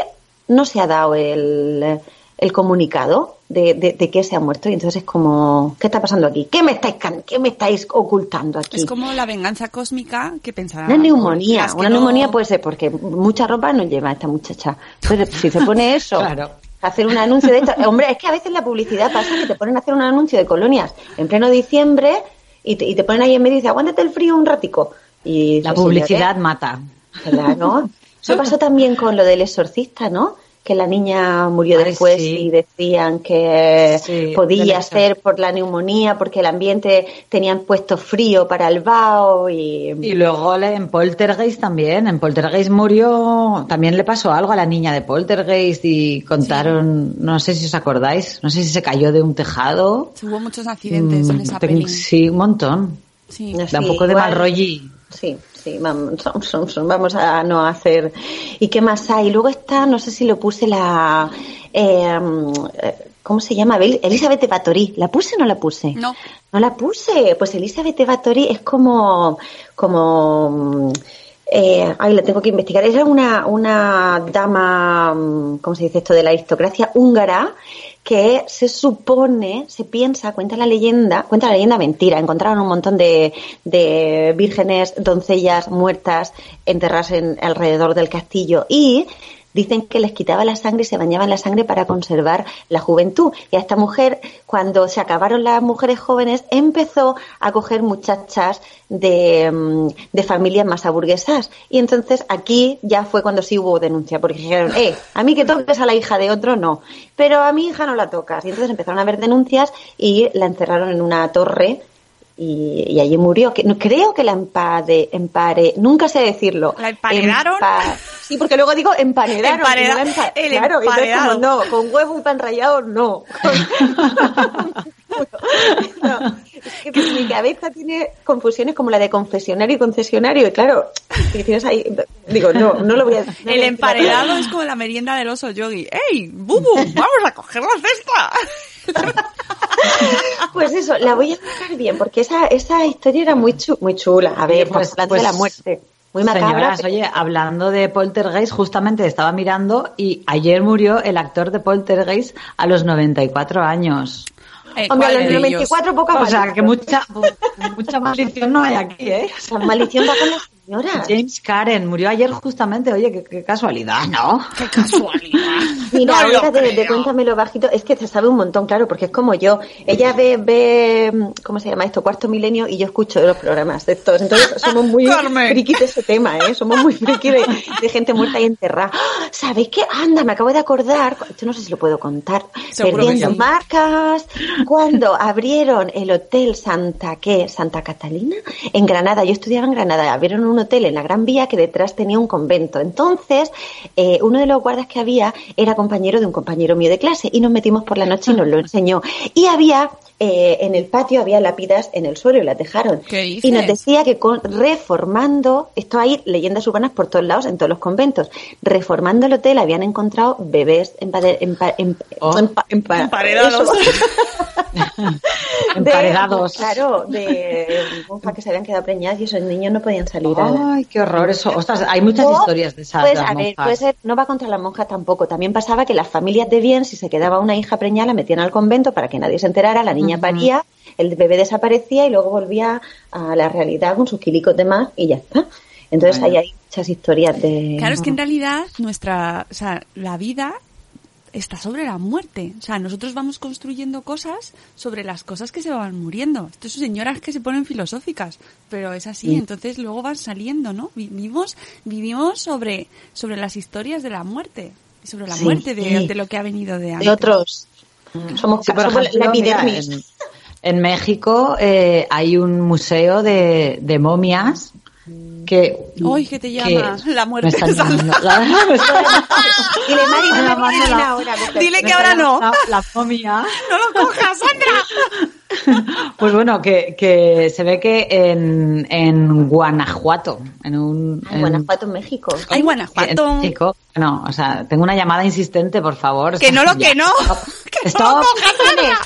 no se ha dado el, el comunicado de, de, de que se ha muerto. Y entonces es como, ¿qué está pasando aquí? ¿Qué me estáis, can- qué me estáis ocultando aquí? Es como la venganza cósmica que pensará. Una neumonía, una no- neumonía puede ser porque mucha ropa no lleva esta muchacha. Pero si se pone (laughs) eso, Claro. hacer un anuncio de esto, hombre, es que a veces la publicidad pasa que te ponen a hacer un anuncio de colonias en pleno diciembre y te, y te ponen ahí en medio y dicen, aguántate el frío un ratico. Y La publicidad "Señores, mata. Claro. (laughs) Eso pasó también con lo del exorcista, ¿no? Que la niña murió Ay, después sí. y decían que Sí, podía ser por la neumonía, porque el ambiente tenían puesto frío para el vaho y... Y luego le- en Poltergeist también, en Poltergeist murió, también le pasó algo a la niña de Poltergeist y contaron, no sé si os acordáis, no sé si se cayó de un tejado. Hubo muchos accidentes en Mm, esa peli. Sí, un montón. Sí. Da un Sí, poco de igual- mal rollo. Sí, sí, vamos, vamos a no hacer. ¿Y qué más hay? Luego está, no sé si lo puse la. eh, ¿Cómo se llama? Elizabeth Batory. ¿La puse o no la puse? No. No la puse. Pues Elizabeth Batory es como. como mm, eh, ay, la tengo que investigar. Era una, una dama, mm, ¿cómo se dice esto? De la aristocracia húngara que se supone, se piensa, cuenta la leyenda, cuenta la leyenda mentira, encontraron un montón de, de vírgenes, doncellas muertas enterradas en, alrededor del castillo. Y dicen que les quitaba la sangre y se bañaban la sangre para conservar la juventud. Y a esta mujer, cuando se acabaron las mujeres jóvenes, empezó a coger muchachas de, mm, de familias más aburguesas. Y entonces aquí ya fue cuando sí hubo denuncia, porque dijeron, eh, a mí que toques a la hija de otro, no. Pero a mi hija no la tocas. Y entonces empezaron a haber denuncias y la encerraron en una torre y, y allí murió. Que, no, creo que la empade, empare, nunca sé decirlo. ¿La emparedaron? Empa- sí, porque luego digo emparedaron. Empareda- no empa- el claro, como, emparedado. no, con huevo y pan rallado, no. (laughs) No, es que mi cabeza tiene confusiones como la de confesionario y concesionario. Y claro, si tienes ahí, digo, no, no lo voy a no a El decir. emparedado es como la merienda del oso yogi. ¡Ey, Bubu! ¡Vamos a coger la cesta! (laughs) Pues eso, la voy a buscar bien, porque esa, esa historia era muy, chu- muy chula. A ver, Pues- pues, pues, de la muerte. Muy macabra. Señoras, pero- oye, hablando de Poltergeist, justamente estaba mirando y ayer murió el actor de Poltergeist a los 94 años. Eh, Hombre, a ¿cuál los de ellos? 94 poca O sea, que mucha, mucha maldición no hay aquí, ¿eh? O sea, La maldición va con señora. James Karen murió ayer justamente, oye, qué, qué casualidad, ¿no? (laughs) ¡Qué casualidad! (laughs) Mira, No ahora de, de cuéntamelo bajito, es que se sabe un montón, claro, porque es como yo. Ella ve, ve, ¿cómo se llama esto? Cuarto milenio y yo escucho los programas de estos. Entonces somos muy frikis de ese tema, ¿eh? Somos muy frikis de, de gente muerta y enterrada. ¡Ah! ¿Sabéis qué? Anda, me acabo de acordar, esto no sé si lo puedo contar, Seguro perdiendo sí. marcas, cuando abrieron el hotel Santa, ¿qué? Santa Catalina, en Granada. Yo estudiaba en Granada, abrieron un hotel en la Gran Vía que detrás tenía un convento. Entonces, eh, uno de los guardas que había era compañero de un compañero mío de clase y nos metimos por la noche y nos lo (laughs) enseñó. Y había, eh, en el patio había lápidas en el suelo y las dejaron. ¿Qué Y nos dices? decía que con, reformando, esto hay leyendas urbanas por todos lados, en todos los conventos, reformando el hotel habían encontrado bebés Emparedados. (laughs) (laughs) Emparedados. Claro, de monjas que se habían quedado preñadas y esos niños no podían salir a la- Ay, qué horror eso. Ostras, hay muchas o, historias de esas. Pues, de las a ver, puede ser, no va contra las monjas tampoco. También pasaba que las familias de bien, si se quedaba una hija preñada, la metían al convento para que nadie se enterara, la niña paría, el bebé desaparecía y luego volvía a la realidad con sus kilicos de más y ya está. Entonces ahí hay muchas historias de... Claro, es que en realidad nuestra, o sea, la vida está sobre la muerte. O sea, nosotros vamos construyendo cosas sobre las cosas que se van muriendo. Estas son señoras que se ponen filosóficas, pero es así. Entonces luego van saliendo, ¿no? Vivimos, vivimos sobre, sobre las historias de la muerte. Sobre la Sí. muerte de, Sí. de lo que ha venido de antes. de otros. Somos, Sí, por somos ejemplo, la en, en México eh, hay un museo de, de momias que... Uy, que te llama (laughs) la muerte Me Sandra. llamando. La- me están- Dile, Mari, no la- ahora. porque- Dile me que está ahora no. llamando La momia. (laughs) ¡No lo cojas, Sandra! (laughs) Pues bueno, que, que se ve que en, en Guanajuato, en un... Ay, en- Guanajuato, México. ¡Ay, en Guanajuato! México. No, o sea, tengo una llamada insistente, por favor. Que no lo Ya. que no. Stop.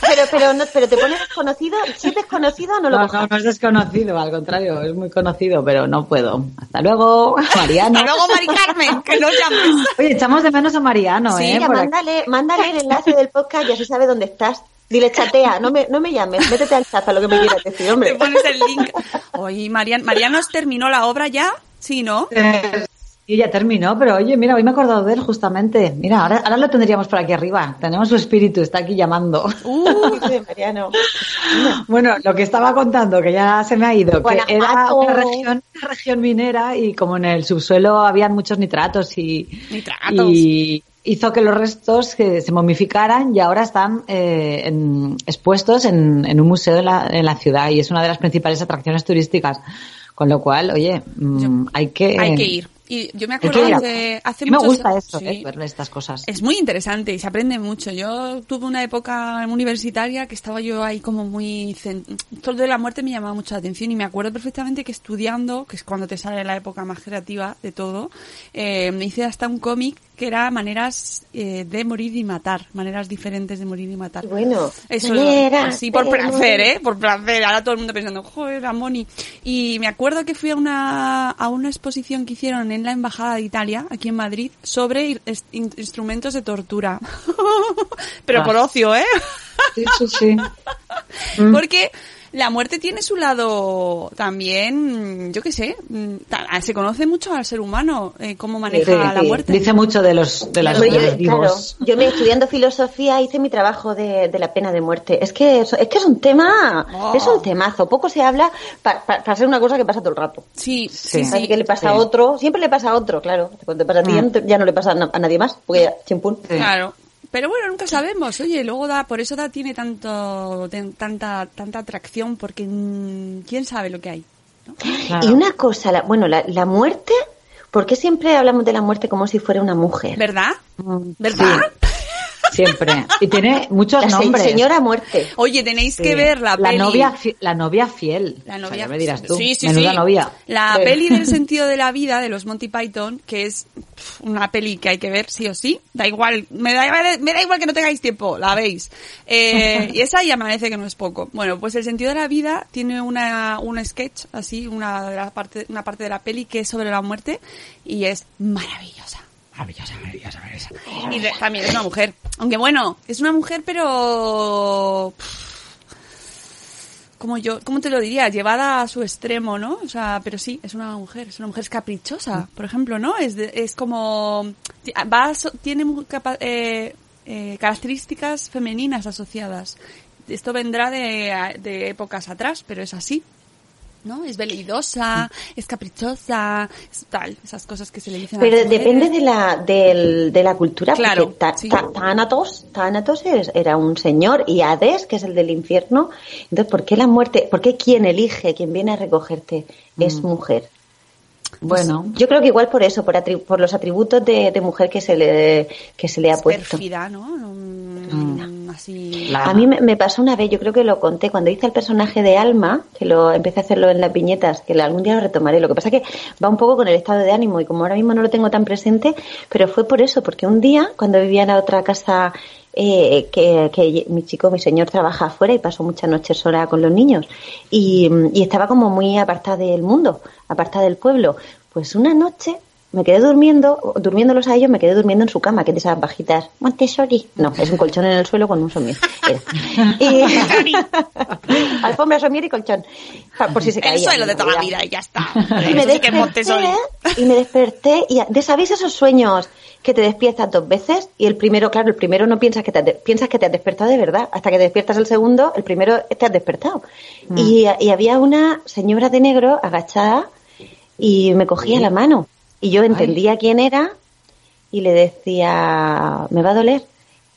pero, pero, no, pero te pones desconocido. Si es desconocido, no lo No, no, no es desconocido, al contrario, es muy conocido, pero no puedo. Hasta luego, Mariano. Hasta luego, Mari Carmen, que no llames. Oye, echamos de menos a Mariano, Sí, ¿eh? Aquí. mándale, mándale el enlace del podcast y así sabe dónde estás. Dile, chatea, no me, no me llames, métete al chat para lo que me quieras decir, Te hombre. pones el link. Oye, Marian, ¿Marianos terminó la obra ya? Sí, ¿no? Eh, Y ya terminó, pero oye, mira, hoy me he acordado de él justamente. Mira, ahora, ahora lo tendríamos por aquí arriba. Tenemos su espíritu, está aquí llamando. Uh, (laughs) Mariano. Bueno, lo que estaba contando, que ya se me ha ido, que era una región, una región minera y como en el subsuelo habían muchos nitratos y, Nitratos. y hizo que los restos que se momificaran y ahora están eh, en- expuestos en, en un museo en la, en la ciudad y es una de las principales atracciones turísticas. Con lo cual, oye, mm, hay que... Hay que ir. Y yo me acuerdo a- que hace A mí me muchos gusta eso, sí. eh, ver estas cosas. Es muy interesante y se aprende mucho. Yo tuve una época universitaria que estaba yo ahí como muy... cen- Todo de la muerte me llamaba mucho la atención y me acuerdo perfectamente que estudiando, que es cuando te sale la época más creativa de todo, eh, me hice hasta un cómic que era maneras eh, de morir y matar, maneras diferentes de morir y matar. Bueno. Eso, Maneras así por de placer. ¿eh? Por placer. Ahora todo el mundo pensando, joder, la Moni. Y me acuerdo que fui a una, a una exposición que hicieron en la Embajada de Italia, aquí en Madrid, sobre in- instrumentos de tortura. (laughs) Pero por Ah. ocio, ¿eh? Sí, sí, sí. (laughs) Porque la muerte tiene su lado también, yo qué sé, mm, ta- se conoce mucho al ser humano, eh, cómo maneja Sí, la muerte. Dice mucho de los, de las, de yo, los vivos. claro, yo me estudiando filosofía hice mi trabajo de, de la pena de muerte. Es que es, es que es un tema, Oh. es un temazo. Poco se habla pa- pa- para ser una cosa que pasa todo el rato. Sí, Sí. sí, Así sí. que le pasa a otro, siempre le pasa a otro, claro. Cuando te pasa a ti Mm. ya no le pasa a, na- a nadie más, porque ya, chimpún. Sí. Claro. Pero bueno, nunca sabemos. Oye, luego da, por eso da tiene tanto, ten- tanta, tanta atracción, porque mm, quién sabe lo que hay. ¿no? Claro. Y una cosa, la- bueno, la, la muerte, ¿por qué siempre hablamos de la muerte como si fuera una mujer? ¿Verdad? Mm, ¿Verdad? Siempre. Y tiene muchos La nombres. señora muerte. Oye, tenéis Sí. que ver la, la peli. novia la novia fiel La O sea, novia. ya me dirás tú Sí, sí, menuda sí. novia La Sí. peli del (laughs) sentido de la vida de los Monty Python, que es una peli que hay que ver sí o sí. Da igual, me da, igual- me da igual que no tengáis tiempo, la veis. Eh, (laughs) y esa ya me parece que no es poco. Bueno, pues el sentido de la vida tiene una, un sketch, así, una, de la parte, una parte de la peli que es sobre la muerte y es maravillosa. Maravillosa, maravillosa, maravillosa. Y de- también es una mujer. Aunque bueno, es una mujer pero... como yo, ¿cómo te lo diría? Llevada a su extremo, ¿no? O sea, pero sí, es una mujer, es una mujer caprichosa, por ejemplo, ¿no? Es, es como, ti- va, a tiene eh, eh, características femeninas asociadas. Esto vendrá de épocas atrás, pero es así. ¿No? Es veleidosa, es caprichosa, es tal, esas cosas que se le dicen a Pero mujeres. depende de la, del- de la cultura, Claro, porque sí. Era un señor y Hades, que es el del infierno. Entonces, ¿por qué la muerte, por qué quien elige, quien viene a recogerte, es mujer? Bueno Yo creo que igual por eso, por, atri- por los atributos de, de mujer que se le, que se le ha Es puesto. pérfida, ¿no? Mm, Así. A mí me, me pasó una vez, yo creo que lo conté, cuando hice el personaje de Alma, que lo empecé a hacerlo en las viñetas, que algún día lo retomaré. Lo que pasa que va un poco con el estado de ánimo y como ahora mismo no lo tengo tan presente, pero fue por eso, porque un día, cuando vivía en la otra casa, eh, que, que mi chico, mi señor, trabaja afuera y pasó muchas noches sola con los niños y, y estaba como muy apartada del mundo, apartada del pueblo. Pues una noche me quedé durmiendo, durmiéndolos a ellos, me quedé durmiendo en su cama, que es de esas bajitas. Montessori. No, es un colchón en el suelo con un somier. (laughs) Y... (laughs) Alfombra, somier y colchón. Por si se caía. el suelo de toda la vida y ya está. Y me desperté, y me desperté y de sabéis esos sueños que te despiertas dos veces y el primero, claro, el primero no piensas que te piensas que te has despertado de verdad, hasta que te despiertas el segundo, el primero te has despertado. Y, y había una señora de negro agachada y me cogía la mano y yo entendía quién era y le decía, ¿me va a doler?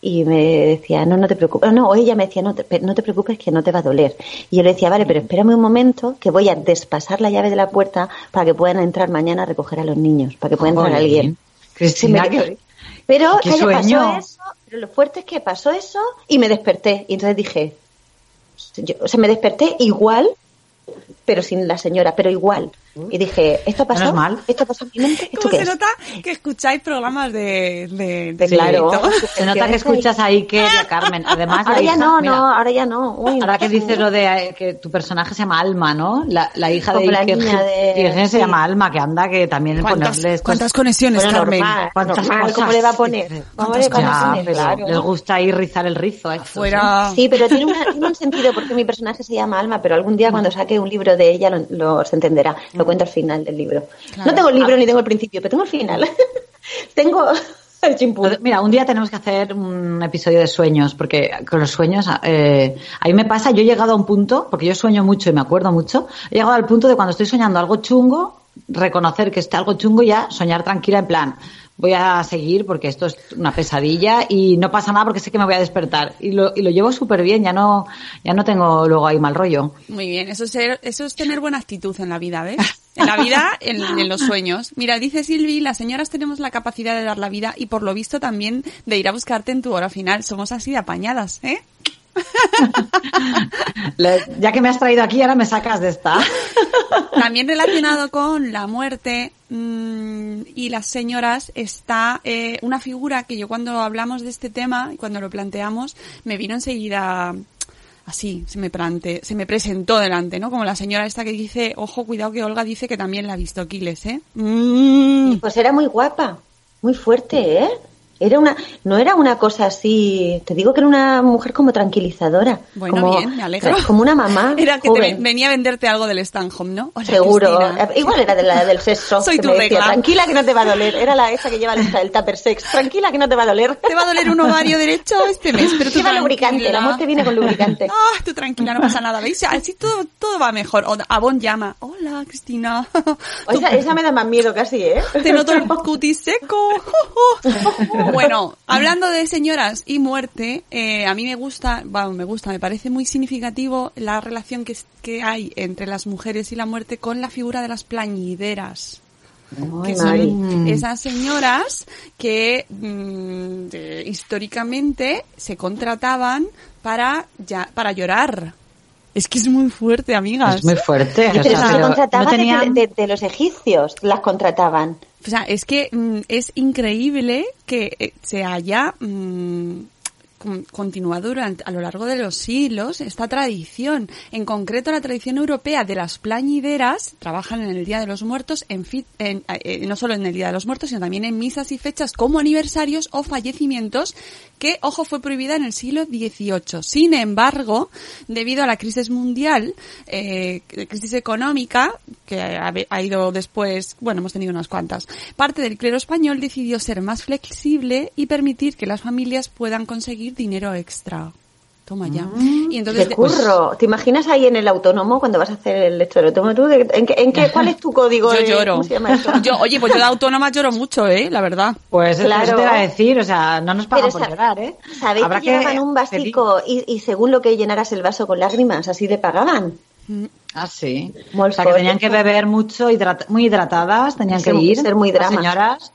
Y me decía, no, no te preocupes. No, o ella me decía, no te, no te preocupes que no te va a doler. Y yo le decía, vale, pero espérame un momento que voy a despasar la llave de la puerta para que puedan entrar mañana a recoger a los niños, para que pueda entrar alguien. Cristina Sí, me- que- Pero pasó eso, pero lo fuerte es que pasó eso y me desperté. Y entonces dije, yo- o sea, me desperté igual, pero sin la señora, pero igual. Y dije, ¿esto ha pasado? Mal. ¿Esto ha pasado en mi mente? ¿Esto ¿Cómo qué se es? nota que escucháis programas de... de, de Sí, claro. (laughs) Se nota que escuchas ahí que la Carmen además la Ahora ya hija- no, mira, no, ahora ya no. Uy, Ahora que dices lo de eh, que tu personaje se llama Alma, ¿no? La, la hija de Iker niña de- Kirchner se sí. llama Alma, que anda que también ¿Cuántas, ponerle cuántas conexiones, Bueno, Carmen? normal, ¿Cuántas normal? ¿Cómo le va a poner? ¿Cómo le va a poner? Claro. les gusta ahí rizar el rizo. a ¿eh? Fuera... Sí, pero tiene, una- tiene un sentido porque mi personaje se llama Alma, pero algún día cuando saque un libro de ella lo, lo- se entenderá. Lo cuento al final del libro. Claro. No tengo el libro ni tengo el principio, pero tengo el final. (laughs) tengo (laughs) el chimpún. Mira, un día tenemos que hacer un episodio de sueños, porque con los sueños, eh, a mí me pasa, yo he llegado a un punto, porque yo sueño mucho y me acuerdo mucho, he llegado al punto de cuando estoy soñando algo chungo, reconocer que está algo chungo y ya soñar tranquila en plan, voy a seguir porque esto es una pesadilla y no pasa nada porque sé que me voy a despertar. Y lo, y lo llevo súper bien, ya no, ya no tengo luego ahí mal rollo. Muy bien, eso es, eso es tener buena actitud en la vida, ¿ves? En la vida, en, en los sueños. Mira, dice Silvi, las señoras tenemos la capacidad de dar la vida y por lo visto también de ir a buscarte en tu hora final. Somos así de apañadas, ¿eh? Le- ya que me has traído aquí, ahora me sacas de esta. También relacionado con la muerte mm, y las señoras está eh, una figura que yo cuando hablamos de este tema y cuando lo planteamos me vino enseguida así, se me, plante, se me presentó delante, ¿no? Como la señora esta que dice, ojo, cuidado que Olga dice que también la ha visto Aquiles, ¿eh? Mm. Pues era muy guapa, muy fuerte, ¿eh? Era una, no era una cosa así, te digo que era una mujer como tranquilizadora. Bueno, como, bien, me alegro. (laughs) Como una mamá. (laughs) Era que te joven. venía a venderte algo del Stanhome, ¿no? Hola, Seguro. Cristina. Eh, Igual era de la, del sexo. Soy que tu me decía, regla. Tranquila que no te va a doler. Era la esa que lleva el, el tupper sex. Tranquila que no te va a doler. Te va a doler un ovario (laughs) derecho este mes, pero tú Lleva lubricante. La muerte viene con lubricante. Ah, tú tranquila, no pasa nada, ¿veis? Así todo, todo va mejor. O Avon llama. Hola, Cristina. O esa, esa me da más miedo casi, ¿eh? Te noto el cutis seco. (laughs) bueno, hablando de señoras y muerte, eh, a mí me gusta, bueno, me gusta, me parece muy significativo la relación que, es- que hay entre las mujeres y la muerte con la figura de las plañideras. Que son esas señoras que mm, de- históricamente se contrataban para ya, para llorar. Es que es muy fuerte, amigas. Es muy fuerte. Pero o sea, se pero contrataba no de- tenían- de, de los egipcios, las contrataban. O sea, es que mm, es increíble que eh, se haya mm, con- continuado durante, a lo largo de los siglos esta tradición. En concreto, la tradición europea de las plañideras trabajan en el Día de los Muertos, en, en, eh, no solo en el Día de los Muertos, sino también en misas y fechas como aniversarios o fallecimientos que, ojo, fue prohibida en el siglo XVIII. Sin embargo, debido a la crisis mundial, eh, crisis económica, que ha, ha ido después, bueno, hemos tenido unas cuantas, parte del clero español decidió ser más flexible y permitir que las familias puedan conseguir dinero extra. Toma ya. Y entonces, ¡Qué curro! ¿Te imaginas ahí en el autónomo cuando vas a hacer el electroautónomo? ¿Tú de- en, qué, en qué- ¿Cuál es tu código? yo de- lloro. ¿Cómo se llama eso? (laughs) Yo, oye, pues yo de autónoma lloro mucho, eh, la verdad. Pues Claro. eso te iba a decir, o sea, no nos pagan Pero por llorar, ¿eh? ¿Sabéis Habrá que llevaban un vasico y, y según lo que llenaras el vaso con lágrimas, así le pagaban? Ah, sí. Molt o sea, que tenían que beber mucho, hidrat- muy hidratadas, tenían Ser- que ir, ser muy las dramas. señoras,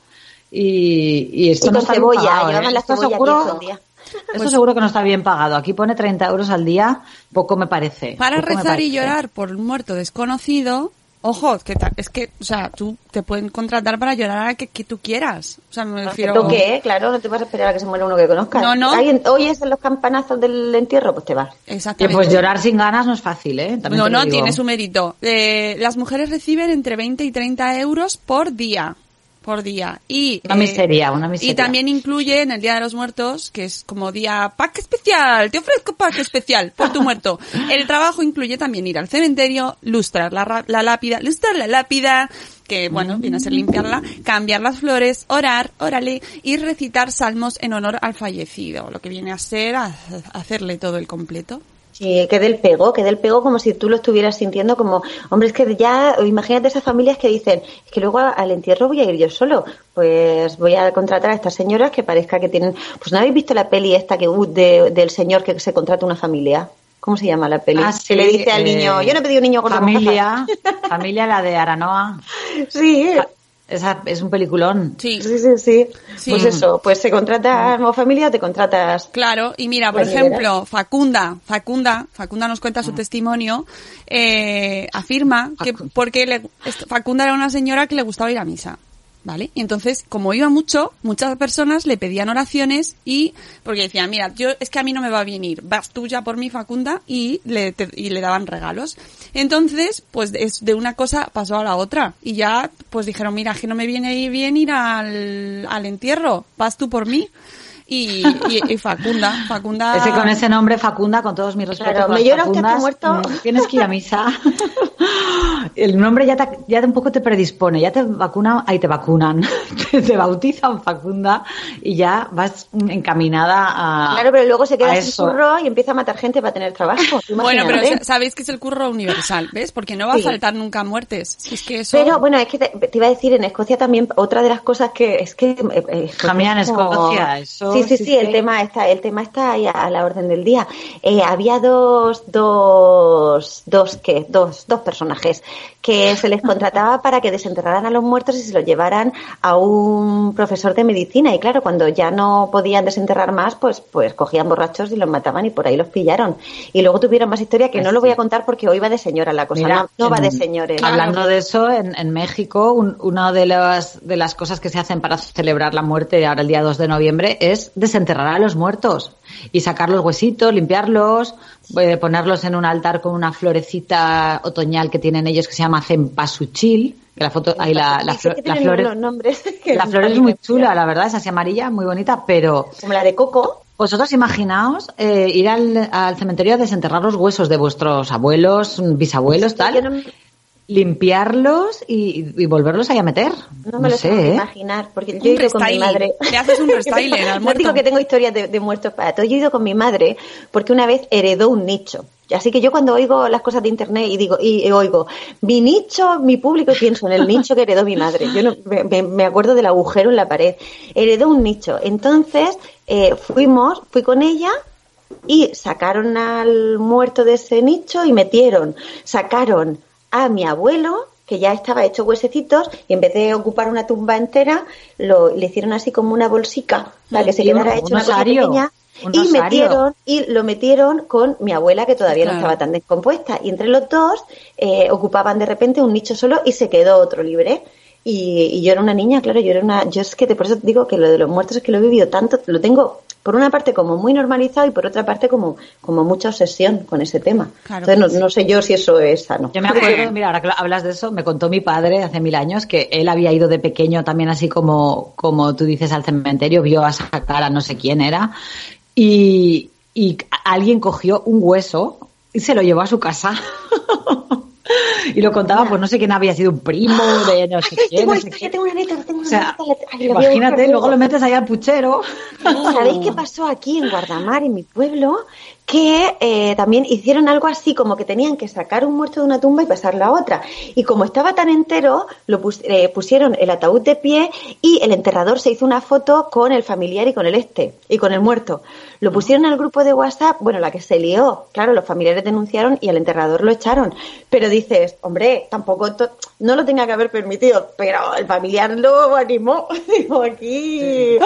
y, y esto Y no con está cebolla, pagado, ¿eh? llevaban la cebolla seguro, aquí escondida. esto seguro que no está bien pagado. Aquí pone 30 euros al día, poco me parece. Para rezar y parece. llorar por un muerto desconocido, ojo, que es que, o sea, tú te pueden contratar para llorar a que, que tú quieras. O sea, me refiero... toque, ¿eh? Claro, no te vas a esperar a que se muera uno que conozcas. No, no. Oyes en los campanazos del entierro, pues te vas. Exactamente. pues llorar sin ganas no es fácil, ¿eh? También no, no, digo. tiene su mérito. Eh, las mujeres reciben entre 20 y 30 euros por día. Por día. Y, Una eh, miseria, una miseria. Y también incluye en el Día de los Muertos, que es como día pack especial, te ofrezco pack especial por tu muerto. (laughs) El trabajo incluye también ir al cementerio, lustrar la, la lápida, lustrar la lápida, que bueno, viene a ser limpiarla, cambiar las flores, orar, órale, y recitar salmos en honor al fallecido, lo que viene a ser a- hacerle todo el completo. Sí, que del pego, que del pego como si tú lo estuvieras sintiendo como, hombre, es que ya, imagínate esas familias que dicen, es que luego al entierro voy a ir yo solo, pues voy a contratar a estas señoras que parezca que tienen, pues no habéis visto la peli esta que uh, de- del señor que se contrata una familia. ¿Cómo se llama la peli? Ah, Se le sí, dice al eh, niño, yo no he pedido un niño con Familia, (laughs) familia la de Aranoa. Sí, Esa es un peliculón. Sí. sí, sí, sí. Sí. Pues eso, pues se contrata como familia, te contratas. Claro, y mira, por ejemplo, Facunda, Facunda, Facunda nos cuenta su testimonio, eh, afirma que porque le, Facunda era una señora que le gustaba ir a misa. ¿Vale? Y entonces, como iba mucho, muchas personas le pedían oraciones y, porque decían, mira, yo, es que a mí no me va bien ir, vas tú ya por mi Facunda y le, te- y le daban regalos. Entonces, pues es de una cosa pasó a la otra y ya, pues dijeron, mira, que no me viene bien ir al, al entierro, vas tú por mí. Y, y, y Facunda, Facunda. Ese con ese nombre, Facunda, con todos mis respetos. Claro, ¿me llora usted Facundas, muerto? mm, Tienes que ir a misa. (laughs) El nombre ya, te, ya un poco te predispone, ya te vacuna, ahí te vacunan, (laughs) te, te bautizan Facunda y ya vas encaminada a. Claro, pero luego se queda sin eso. curro y empieza a matar gente para tener trabajo. (laughs) Bueno, pero sabéis que es el curro universal, ¿ves? Porque no va a faltar nunca muertes. Si es que eso... Pero bueno, es que te, te iba a decir, en Escocia también, otra de las cosas que es que... eh, eh, Escocia, eso Sí, sí, sí sí, el tema está, el tema está ahí a, la orden del día. Eh, había dos, dos, dos, ¿qué? Dos, dos personajes que se les contrataba (laughs) para que desenterraran a los muertos y se los llevaran a un profesor de medicina. Y claro, cuando ya no podían desenterrar más, pues, pues cogían borrachos y los mataban y por ahí los pillaron. Y luego tuvieron más historia que no lo voy a contar porque hoy va de señora la cosa, Mira, no, no va de señores. Hablando de eso, en, en México, un- una de las, de las cosas que se hacen para celebrar la muerte ahora el día 2 de noviembre es desenterrar a los muertos y sacar los huesitos, limpiarlos, eh, ponerlos en un altar con una florecita otoñal que tienen ellos que se llama cempasúchil, que la foto, ahí la, la, flor- la (laughs) flor es- la flor muy chula, la verdad, es así amarilla, muy bonita, pero Como la de Coco. vosotros imaginaos eh, ir al, al cementerio a desenterrar los huesos de vuestros abuelos, bisabuelos, tal, Yo no, limpiarlos y, y volverlos ahí a meter. no me lo sé sé, ¿eh? imaginar, porque yo he ido con mi madre. Le haces un (laughs) restyling al No muerto. digo que tengo historias de, de muertos para todo. Yo he ido con mi madre porque una vez heredó un nicho. Así que yo cuando oigo las cosas de internet y digo y, y oigo mi nicho, mi público, y pienso en el nicho que heredó mi madre. Yo no, me- me, me acuerdo del agujero en la pared. Heredó un nicho. Entonces eh, fuimos, fui con ella y sacaron al muerto de ese nicho y metieron, sacaron a mi abuelo que ya estaba hecho huesecitos y en vez de ocupar una tumba entera lo le hicieron así como una bolsica para que se quedara hecho un una cosa pequeña un y osario. metieron y lo metieron con mi abuela que todavía Claro. no estaba tan descompuesta y entre los dos eh, ocupaban de repente un nicho solo y se quedó otro libre y, y yo era una niña, claro, yo era una, yo es que te, por eso te digo que lo de los muertos es que lo he vivido tanto, lo tengo por una parte como muy normalizado y por otra parte como, como mucha obsesión con ese tema. Claro Entonces no sé yo si eso es sano. Yo me acuerdo, mira, ahora que hablas de eso, me contó mi padre hace mil años que él había ido de pequeño también así como, como tú dices al cementerio, vio a sacar a no sé quién era y, y alguien cogió un hueso y se lo llevó a su casa. (laughs) Y lo contaba, pues no sé quién había sido un primo de no sé tengo no una quién. tengo una anécdota, tengo O una sea, anécdota, ay, la voy a imagínate, luego lo metes ahí al puchero. ¿Sabéis qué (laughs) pasó aquí en Guardamar, en mi pueblo? Que eh, también hicieron algo así, como que tenían que sacar un muerto de una tumba y pasarlo a otra. Y como estaba tan entero, lo pus- eh, pusieron el ataúd de pie y el enterrador se hizo una foto con el familiar y con el este, y con el muerto. Lo pusieron al grupo de WhatsApp, bueno, la que se lió. Claro, los familiares denunciaron y al enterrador lo echaron. Pero dices, hombre, tampoco no lo tenía que haber permitido, pero el familiar lo animó. (laughs) Digo, aquí.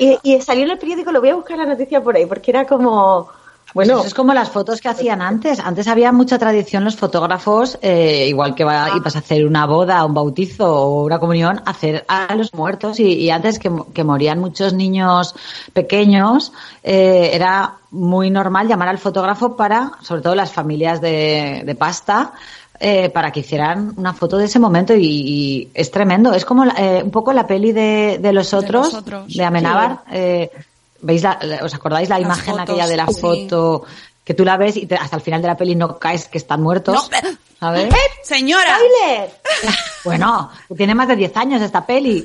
Y, y salió en el periódico, lo voy a buscar la noticia por ahí, porque era como. Bueno, Bueno, eso es como las fotos que hacían antes. Antes había mucha tradición los fotógrafos, eh, igual que va, ibas a hacer una boda, un bautizo o una comunión, hacer a los muertos. Y, y antes que, que morían muchos niños pequeños, eh, era muy normal llamar al fotógrafo para, sobre todo las familias de, de pasta, eh, para que hicieran una foto de ese momento y, y es tremendo. Es como la- eh, un poco la peli de, de los otros, de, Otros. Amenábar. eh, ¿Veis la, ¿Os acordáis la Las imagen fotos, aquella de la sí. foto que tú la ves y te- hasta el final de la peli no caes que están muertos? No, pero- ¿Sabes? Señora. ¡Spoiler! Bueno, tiene más de 10 años esta peli.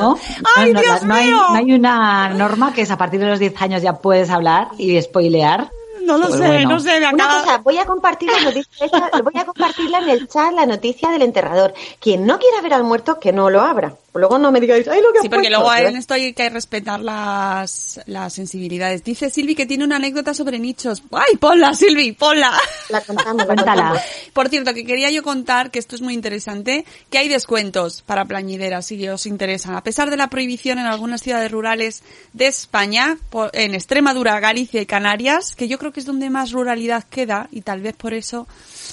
¿No? (laughs) ¡Ay, no, no, Dios no hay, mío! no hay una norma que es a partir de los 10 años ya puedes hablar y spoilear. No lo Pues sé, bueno. no sé, me Una acaba... cosa, voy a compartir la noticia, voy a compartirla en el chat, la noticia del enterrador. Quien no quiera ver al muerto, que no lo abra. Luego no me digáis, ay, lo que Sí, porque puesto". luego en esto hay que respetar las, las sensibilidades. Dice Silvi que tiene una anécdota sobre nichos. ¡Ay, ponla, Silvi, ponla! La contamos, la. (laughs) Por cierto, que quería yo contar, que esto es muy interesante, que hay descuentos para plañideras, si os interesa. A pesar de la prohibición en algunas ciudades rurales de España, por- en Extremadura, Galicia y Canarias, que yo creo que es donde más ruralidad queda, y tal vez por eso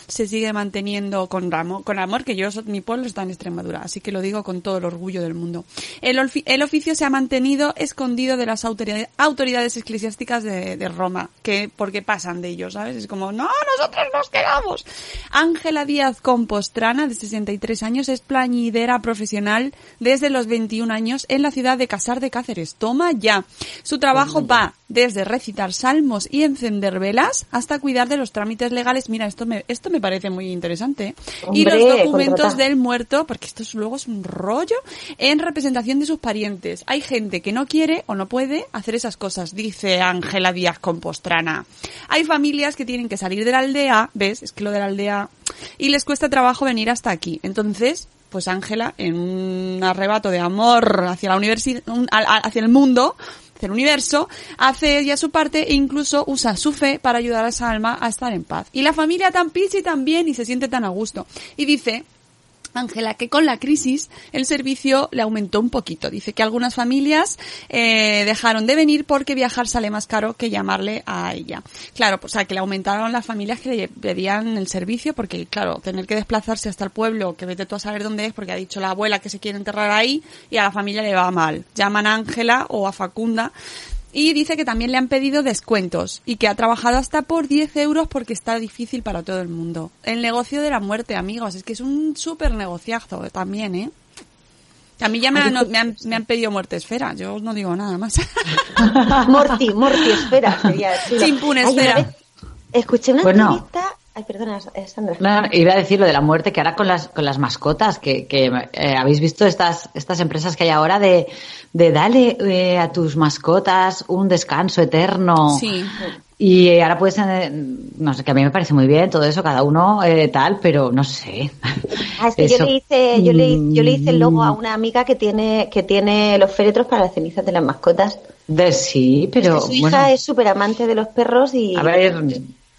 se sigue manteniendo con, ramo, con amor, que yo, mi pueblo está en Extremadura, así que lo digo con todo el orgullo del mundo. El, el oficio se ha mantenido escondido de las autoridades, autoridades eclesiásticas de, de Roma, que porque pasan de ellos, ¿sabes? Es como, no, nosotros nos quedamos. Ángela Díaz Compostrana, de 63 años, es plañidera profesional desde los 21 años en la ciudad de Casar de Cáceres. Toma ya. Su trabajo va desde recitar salmos y encender velas hasta cuidar de los trámites legales. Mira, esto me, esto me parece muy interesante. ¿eh? y los documentos contrata. del muerto, porque esto es- luego es un rollo, en representación de sus parientes. Hay gente que no quiere o no puede hacer esas cosas, dice Ángela Díaz Compostrana. Hay familias que tienen que salir de la aldea, ¿ves? Es que lo de la aldea... Y les cuesta trabajo venir hasta aquí. Entonces, pues Ángela, en un arrebato de amor hacia la universidad, hacia el mundo, el universo, hace ella su parte e incluso usa su fe para ayudar a esa alma a estar en paz. Y la familia tan pichi también y se siente tan a gusto. Y dice Ángela, que con la crisis el servicio le aumentó un poquito. Dice que algunas familias eh, dejaron de venir porque viajar sale más caro que llamarle a ella. Claro, pues, o sea, que le aumentaron las familias que le pedían el servicio porque, claro, tener que desplazarse hasta el pueblo, que vete tú a saber dónde es, porque ha dicho la abuela que se quiere enterrar ahí y a la familia le va mal. Llaman a Ángela o a Facunda y dice que también le han pedido descuentos y que ha trabajado hasta por 10 euros porque está difícil para todo el mundo. El negocio de la muerte, amigos, es que es un súper negociazo también, ¿eh? A mí ya me han, me, han, me han pedido muerte esfera, yo no digo nada más. (laughs) Morty, Morty, espera. Sería vez escuché una Bueno. entrevista... Ay, perdona, eh, Sandra. No, no, iba a decir lo de la muerte que ahora con las con las mascotas que, que eh, habéis visto estas estas empresas que hay ahora de de dale eh, a tus mascotas un descanso eterno Sí. y ahora puedes eh, no sé que a mí me parece muy bien todo eso cada uno eh, tal pero no sé Ah, es que yo le hice, yo le, yo le hice el logo a Mm, una amiga que tiene, que tiene los féretros para las cenizas de las mascotas. de sí pero Es que su bueno hija es súper amante de los perros y a ver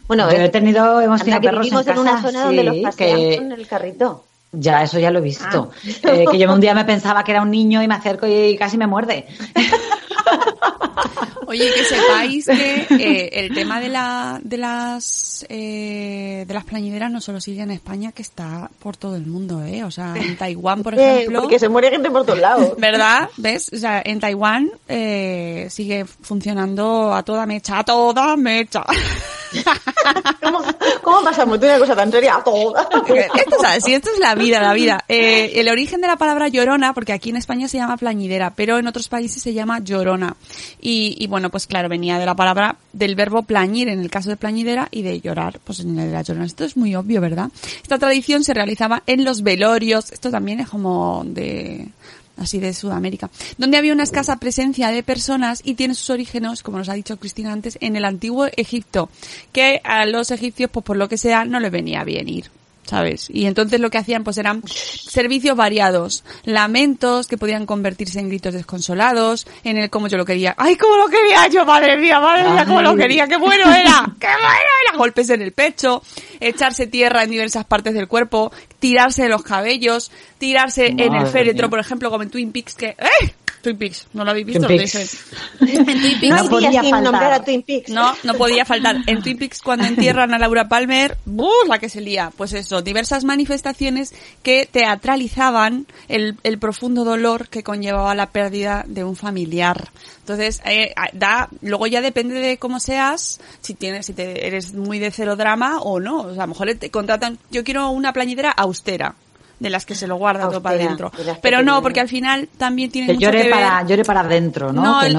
bueno, yo he tenido hemos tenido que perros en, en, una casa, zona donde los sí, pasean que- con el carrito. Ya, eso ya lo he visto. Ah. Eh, que yo un día me pensaba que era un niño y me acerco y casi me muerde. (laughs) Oye, que sepáis que eh, el tema de la de las eh, de las plañideras no solo sigue en España, que está por todo el mundo, ¿eh? O sea, en Taiwán, por (laughs) ejemplo. porque se muere gente por todos lados. (laughs) ¿Verdad? ¿Ves? O sea, en Taiwán eh, sigue funcionando a toda mecha, a toda mecha. (laughs) ¿Cómo, ¿Cómo pasamos de una cosa tan seria a toda? Esto es así, esto es la vida, la vida. Eh, el origen de la palabra llorona, porque aquí en España se llama plañidera, pero en otros países se llama llorona. Y, y bueno, pues claro, venía de la palabra, del verbo plañir en el caso de plañidera y de llorar, pues en el de la llorona. Esto es muy obvio, ¿verdad? Esta tradición se realizaba en los velorios, esto también es como de, así de Sudamérica, donde había una escasa presencia de personas y tiene sus orígenes, como nos ha dicho Cristina antes, en el antiguo Egipto, que a los egipcios, pues por lo que sea, no les venía bien ir. ¿Sabes? Y entonces lo que hacían pues eran servicios variados, lamentos que podían convertirse en gritos desconsolados, en el como yo lo quería, ¡ay, cómo lo quería yo, madre mía, madre mía, cómo lo quería, qué bueno era, (laughs) qué bueno era, golpes en el pecho, echarse tierra en diversas partes del cuerpo, tirarse de los cabellos, tirarse en el féretro, mía. por ejemplo, como en Twin Peaks que, ¡eh! Twin Peaks, ¿no lo habéis visto? Twin Lo Peaks. (laughs) dije. En Twin Peaks No podía día sin faltar. nombrar a Twin Peaks. no, no podía faltar. En Twin Peaks cuando entierran a Laura Palmer, ¡buf! la que se lía. Pues eso, diversas manifestaciones que teatralizaban el, el profundo dolor que conllevaba la pérdida de un familiar. Entonces, eh, da, luego ya depende de cómo seas, si tienes, si te, eres muy de cero drama o no. O sea, a lo mejor te contratan, yo quiero una plañidera austera. De las que se lo guarda todo para adentro. Pero no, porque al final también tiene Que mucho llore que ver. para, llore para adentro, ¿no? No, el-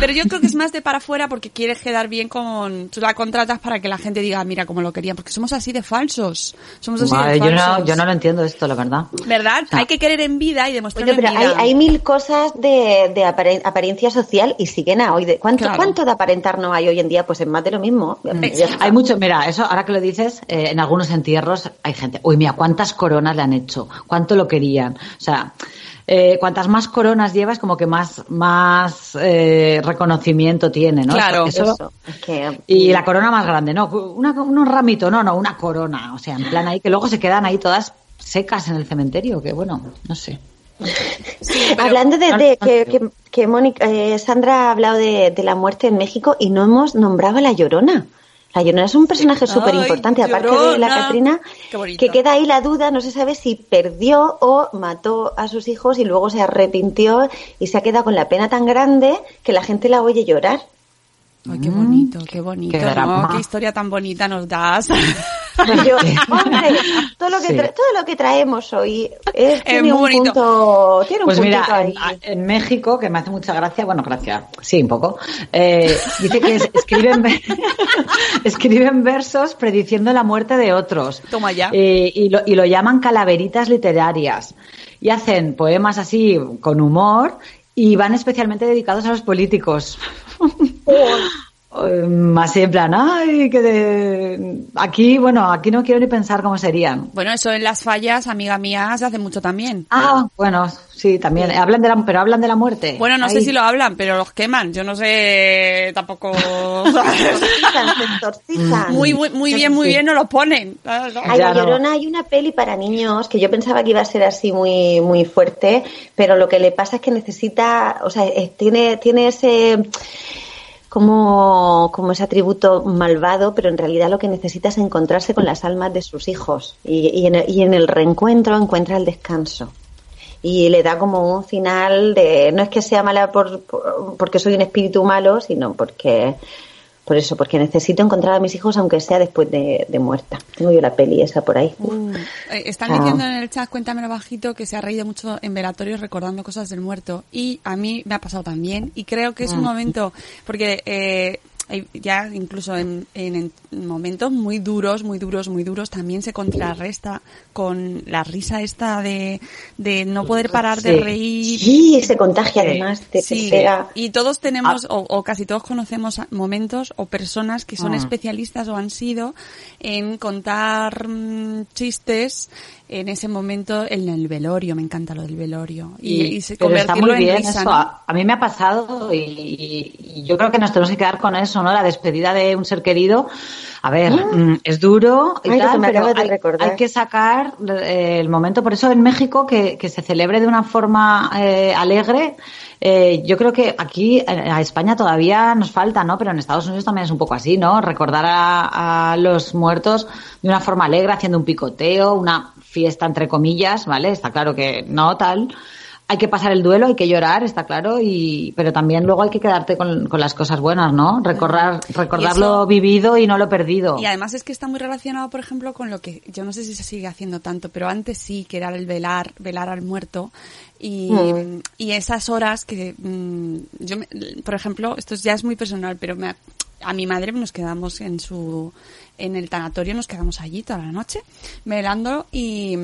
pero yo creo que es más de para afuera porque quieres quedar bien con... Tú la contratas para que la gente diga, mira cómo lo querían, porque somos así de falsos. Somos así Madre, de yo falsos. no, yo no lo entiendo esto, la verdad. ¿Verdad? sea, Hay que querer en vida y pero en hay, vida. hay mil cosas de, de apare- apariencia social y siguen a hoy. De, ¿cuánto, Claro. ¿Cuánto de aparentar no hay hoy en día? Pues es más de lo mismo. Hay mucho, mira, eso ahora que lo dices, eh, en algunos entierros hay gente, uy, mira, cuántas coronas le han hecho, cuánto lo querían. O sea, eh, cuantas más coronas llevas, como que más, más eh, reconocimiento tiene, ¿no? Claro. Eso- Eso, es que, y la corona más grande, no, una, un ramito, no, no, una corona. O sea, en plan ahí, que luego se quedan ahí todas secas en el cementerio, que bueno, no sé. (laughs) Hablando de, de que, que, que Mónica, eh, Sandra ha hablado de, de la muerte en México y no hemos nombrado a la Llorona. La Llorona es un personaje súper importante, aparte de la. Catrina, bonito. que queda ahí la duda, no se sabe si perdió o mató a sus hijos y luego se arrepintió y se ha quedado con la pena tan grande que la gente la oye llorar. Ay, qué bonito, qué bonito, qué ¿no? drama. Qué historia tan bonita nos das. (laughs) Yo, hombre, todo lo que, Sí. tra- todo lo que traemos hoy es, tiene un bonito. punto, tiene un Pues mira, ahí. en, en México, que me hace mucha gracia, bueno, gracia, sí, un poco, eh, dice que es- escriben, (laughs) escriben versos prediciendo la muerte de otros. Toma ya. Eh, y, lo, y lo llaman calaveritas literarias. Y hacen poemas así, con humor, y van especialmente dedicados a los políticos. Eh, Así en plan, ay, que de... Aquí, bueno, aquí no quiero ni pensar cómo serían. Bueno, eso en las fallas, amiga mía, se hace mucho también. Ah, bueno, sí, también. Hablan de la, pero hablan de la muerte. Bueno, no sé si lo hablan, pero los queman. Yo no sé tampoco. (laughs) Muy, muy, muy bien, muy bien, no lo ponen. Ay, La. Llorona hay una peli para niños que yo pensaba que iba a ser así muy muy fuerte, pero lo que le pasa es que necesita, o sea, eh, tiene tiene ese como, como ese atributo malvado, pero en realidad lo que necesita es encontrarse con las almas de sus hijos y, y en, el, en el reencuentro encuentra el descanso. Y le da como un final de, no es que sea mala por, por- porque soy un espíritu malo, sino porque, por eso, porque necesito encontrar a mis hijos aunque sea después de, de muerta. Tengo yo la peli esa por ahí. Eh, Están Ah. diciendo en el chat, cuéntamelo bajito, que se ha reído mucho en velatorios recordando cosas del muerto. Y a mí me ha pasado también. Y creo que es un momento, porque eh, ya incluso en, en- en momentos muy duros, muy duros, muy duros, también se contrarresta con la risa esta de, de no poder parar de reír. Sí, se contagia Sí. además, te, Sí, pega. y todos tenemos, o, o casi todos conocemos momentos o personas que son Mm. especialistas o han sido en contar mm, chistes en ese momento en el velorio. Me encanta lo del velorio. Y, y se- pero está convertirlo muy bien en risa, eso. ¿no? A, a mí me ha pasado y, y- y yo creo que nos tenemos que quedar con eso, ¿no? La despedida de un ser querido. A ver, mm, es duro y Ay, que pero hay, que sacar eh, el momento. Por eso en México que, que se celebre de una forma eh, alegre. eh, yo creo que aquí a España todavía nos falta, ¿no? Pero en Estados Unidos también es un poco así, ¿no? Recordar a, a los muertos de una forma alegre, haciendo un picoteo, una fiesta entre comillas, ¿vale? Está claro que no tal hay que pasar el duelo, hay que llorar, está claro, y pero también luego hay que quedarte con, con las cosas buenas, ¿no? Recordar, recordar lo vivido y no lo perdido. Y además es que está muy relacionado, por ejemplo, con lo que yo no sé si se sigue haciendo tanto, pero antes sí, que era el velar, velar al muerto. Y, Mm. y esas horas que mm, yo, me- por ejemplo, esto ya es muy personal, pero me, a mi madre nos quedamos en su en el tanatorio nos quedamos allí toda la noche velando y,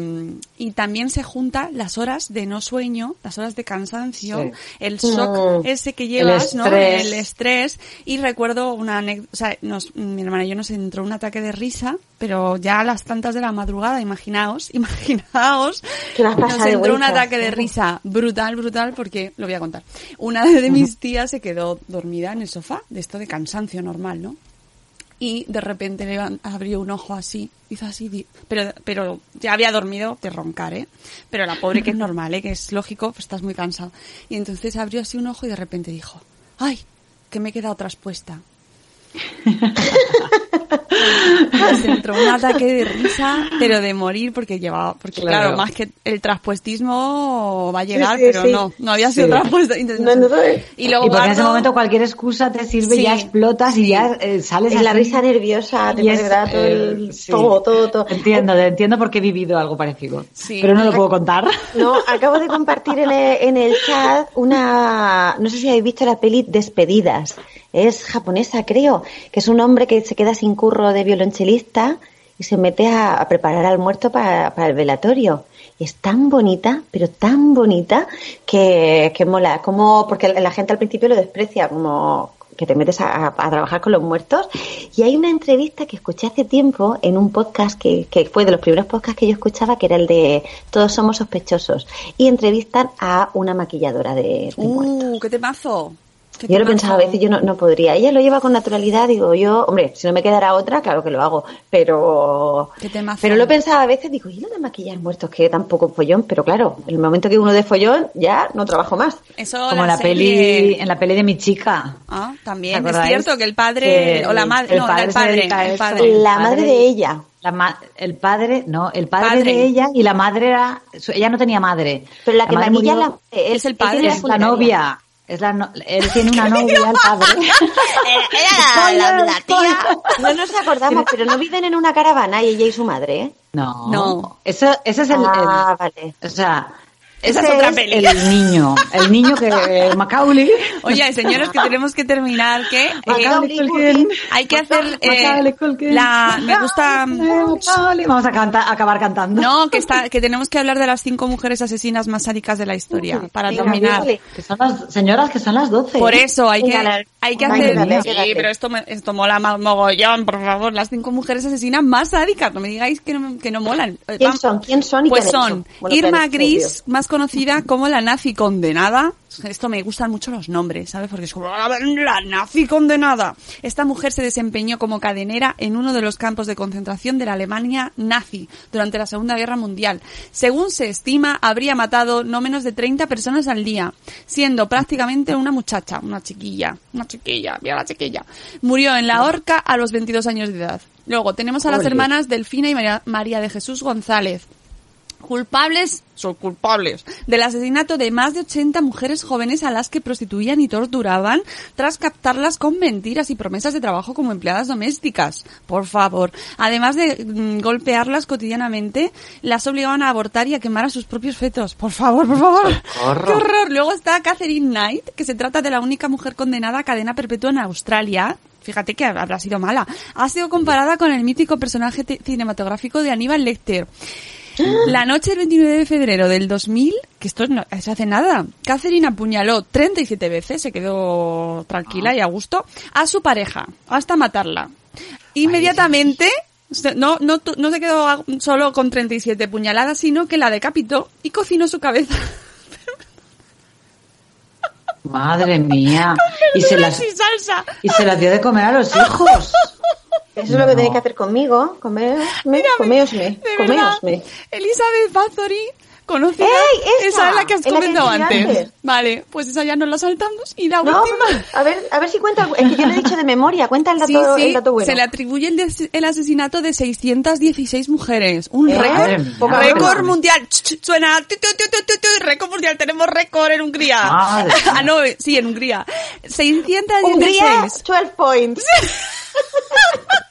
y también se juntan las horas de no sueño, las horas de cansancio, Sí. el shock Mm. ese que llevas, ¿no? estrés. El estrés y recuerdo una anécdota, o sea, nos, mi hermana y yo nos entró un ataque de risa, pero ya a las tantas de la madrugada, imaginaos, (laughs) imaginaos, nos entró un ataque de ¿no? risa brutal, brutal, porque lo voy a contar. Una de mis tías se quedó dormida en el sofá, de esto de cansancio normal, ¿no? Y de repente levan- abrió un ojo así, hizo así, pero, pero ya había dormido de roncar, ¿eh? Pero la pobre que es normal, ¿eh? Que es lógico, pues estás muy cansado. Y entonces abrió así un ojo y de repente dijo, ¡ay! Que me he quedado traspuesta. Pues entró un ataque de risa, pero de morir porque llevaba, porque claro, Claro. más que el traspuestismo va a llegar, sí, pero sí. no, no había sido Sí. traspuesto. No, no, no. y luego y porque en ese momento cualquier excusa te sirve, Sí, ya explotas sí. y ya eh, sales Es la risa nerviosa, te Y es, todo, el- eh, sí. todo, todo, todo. Entiendo, entiendo porque he vivido algo parecido. Sí. Pero no lo puedo contar. No, acabo de compartir en el, en el chat una, no sé si habéis visto la peli Despedidas. Es japonesa, creo, que es un hombre que se queda sin curro de violonchelista y se mete a, a preparar al muerto para, para el velatorio. Y es tan bonita, pero tan bonita que, que mola. Como, porque la gente al principio lo desprecia, como que te metes a, trabajar con los muertos. Y hay una entrevista que escuché hace tiempo en un podcast que, que fue de los primeros podcasts que yo escuchaba, que era el de Todos somos sospechosos. Y entrevistan a una maquilladora de, de muertos. ¡Uh, qué temazo! Yo lo pensaba a veces, yo no, no podría. Ella lo lleva con naturalidad, digo yo, hombre, si no me quedara otra, claro que lo hago, pero pero lo pensaba a veces, digo, ¿y lo de maquillar muertos que tampoco follón? Pero claro, en el momento que uno de follón, ya no trabajo más. Eso Como la serie- peli, en la peli de mi chica. Ah, ¿Te también. Es cierto que el padre, Que o la madre, el no, padre el padre, el padre. La madre de ella. La ma- el padre, no, el padre, Padre. de ella y la madre era, su- ella no tenía madre. Pero la que madre maquilla murió- la, Es el padre, tiene es la novia. Es la no- él tiene una novia, el padre. (laughs) Era la, la- la tía. No nos acordamos, pero no viven en una caravana y ella y su madre, ¿eh? No. No. Eso, ese es el, Ah, el- vale. o sea, Esa es otra peli. el niño, el niño que Macaulay. Oye, señores, que tenemos que terminar, que eh, Macaulay hay que hacer eh, Macaulay la, me gusta, Macaulay. Vamos a canta- acabar cantando. no, que está, que tenemos que hablar de las cinco mujeres asesinas más sádicas de la historia para terminar. Que son las señoras que son las 12. Por eso hay que, hay que hacer. sí, pero esto, me- esto mola más mogollón, por favor. Las cinco mujeres asesinas más sádicas. No me digáis que no, que no molan. Eh, ¿Quién son? ¿Quién son y Pues son Irma Gris, más conocida como la nazi condenada. Esto me gustan mucho los nombres, ¿sabes? Porque es como "Ah, la nazi condenada. Esta mujer se desempeñó como cadenera en uno de los campos de concentración de la Alemania nazi durante la Segunda Guerra Mundial. Según se estima, habría matado no menos de 30 personas al día, siendo prácticamente una muchacha, una chiquilla, una chiquilla, mira la chiquilla. Murió en la horca a los 22 años de edad. Luego tenemos a las hermanas Delfina y María- María de Jesús González, culpables, son culpables, del asesinato de más de 80 mujeres jóvenes a las que prostituían y torturaban tras captarlas con mentiras y promesas de trabajo como empleadas domésticas. Por favor. Además de mm, golpearlas cotidianamente, las obligaban a abortar y a quemar a sus propios fetos. Por favor, por favor. ¡Qué horror! Luego está Catherine Knight, que se trata de la única mujer condenada a cadena perpetua en Australia. Fíjate que habrá sido mala. Ha sido comparada con el mítico personaje cinematográfico de Aníbal Lecter. (gasps) La noche del 29 de febrero del 2000, que esto no se hace nada, Catherine apuñaló 37 veces, se quedó tranquila y a gusto, a su pareja, hasta matarla. Inmediatamente, no, no, no se quedó solo con 37 puñaladas, sino que la decapitó y cocinó su cabeza. Madre mía. (laughs) Y se las, y salsa. y se las dio de comer a los hijos. (laughs) Eso es lo que tenéis que hacer conmigo. Comeosme, verdad, comeosme. Elizabeth Bathory, conocida. ¡Ey, esa! Esa es la que has comentado antes. antes. Vale, pues esa ya nos la saltamos. Y la No, última. pero- a ver, a ver si cuenta. Es que yo lo he dicho de memoria. Cuenta el dato, Sí, sí, el dato bueno. se le atribuye el, des- el asesinato de 616 mujeres. Un ¿Eh? Récord, récord mundial. Ch, ch, Suena, tu, tu, tu, récord mundial. Tenemos récord en Hungría. Madre (laughs) ah, no, sí, en Hungría. 616. Hungría, 12 points. (laughs)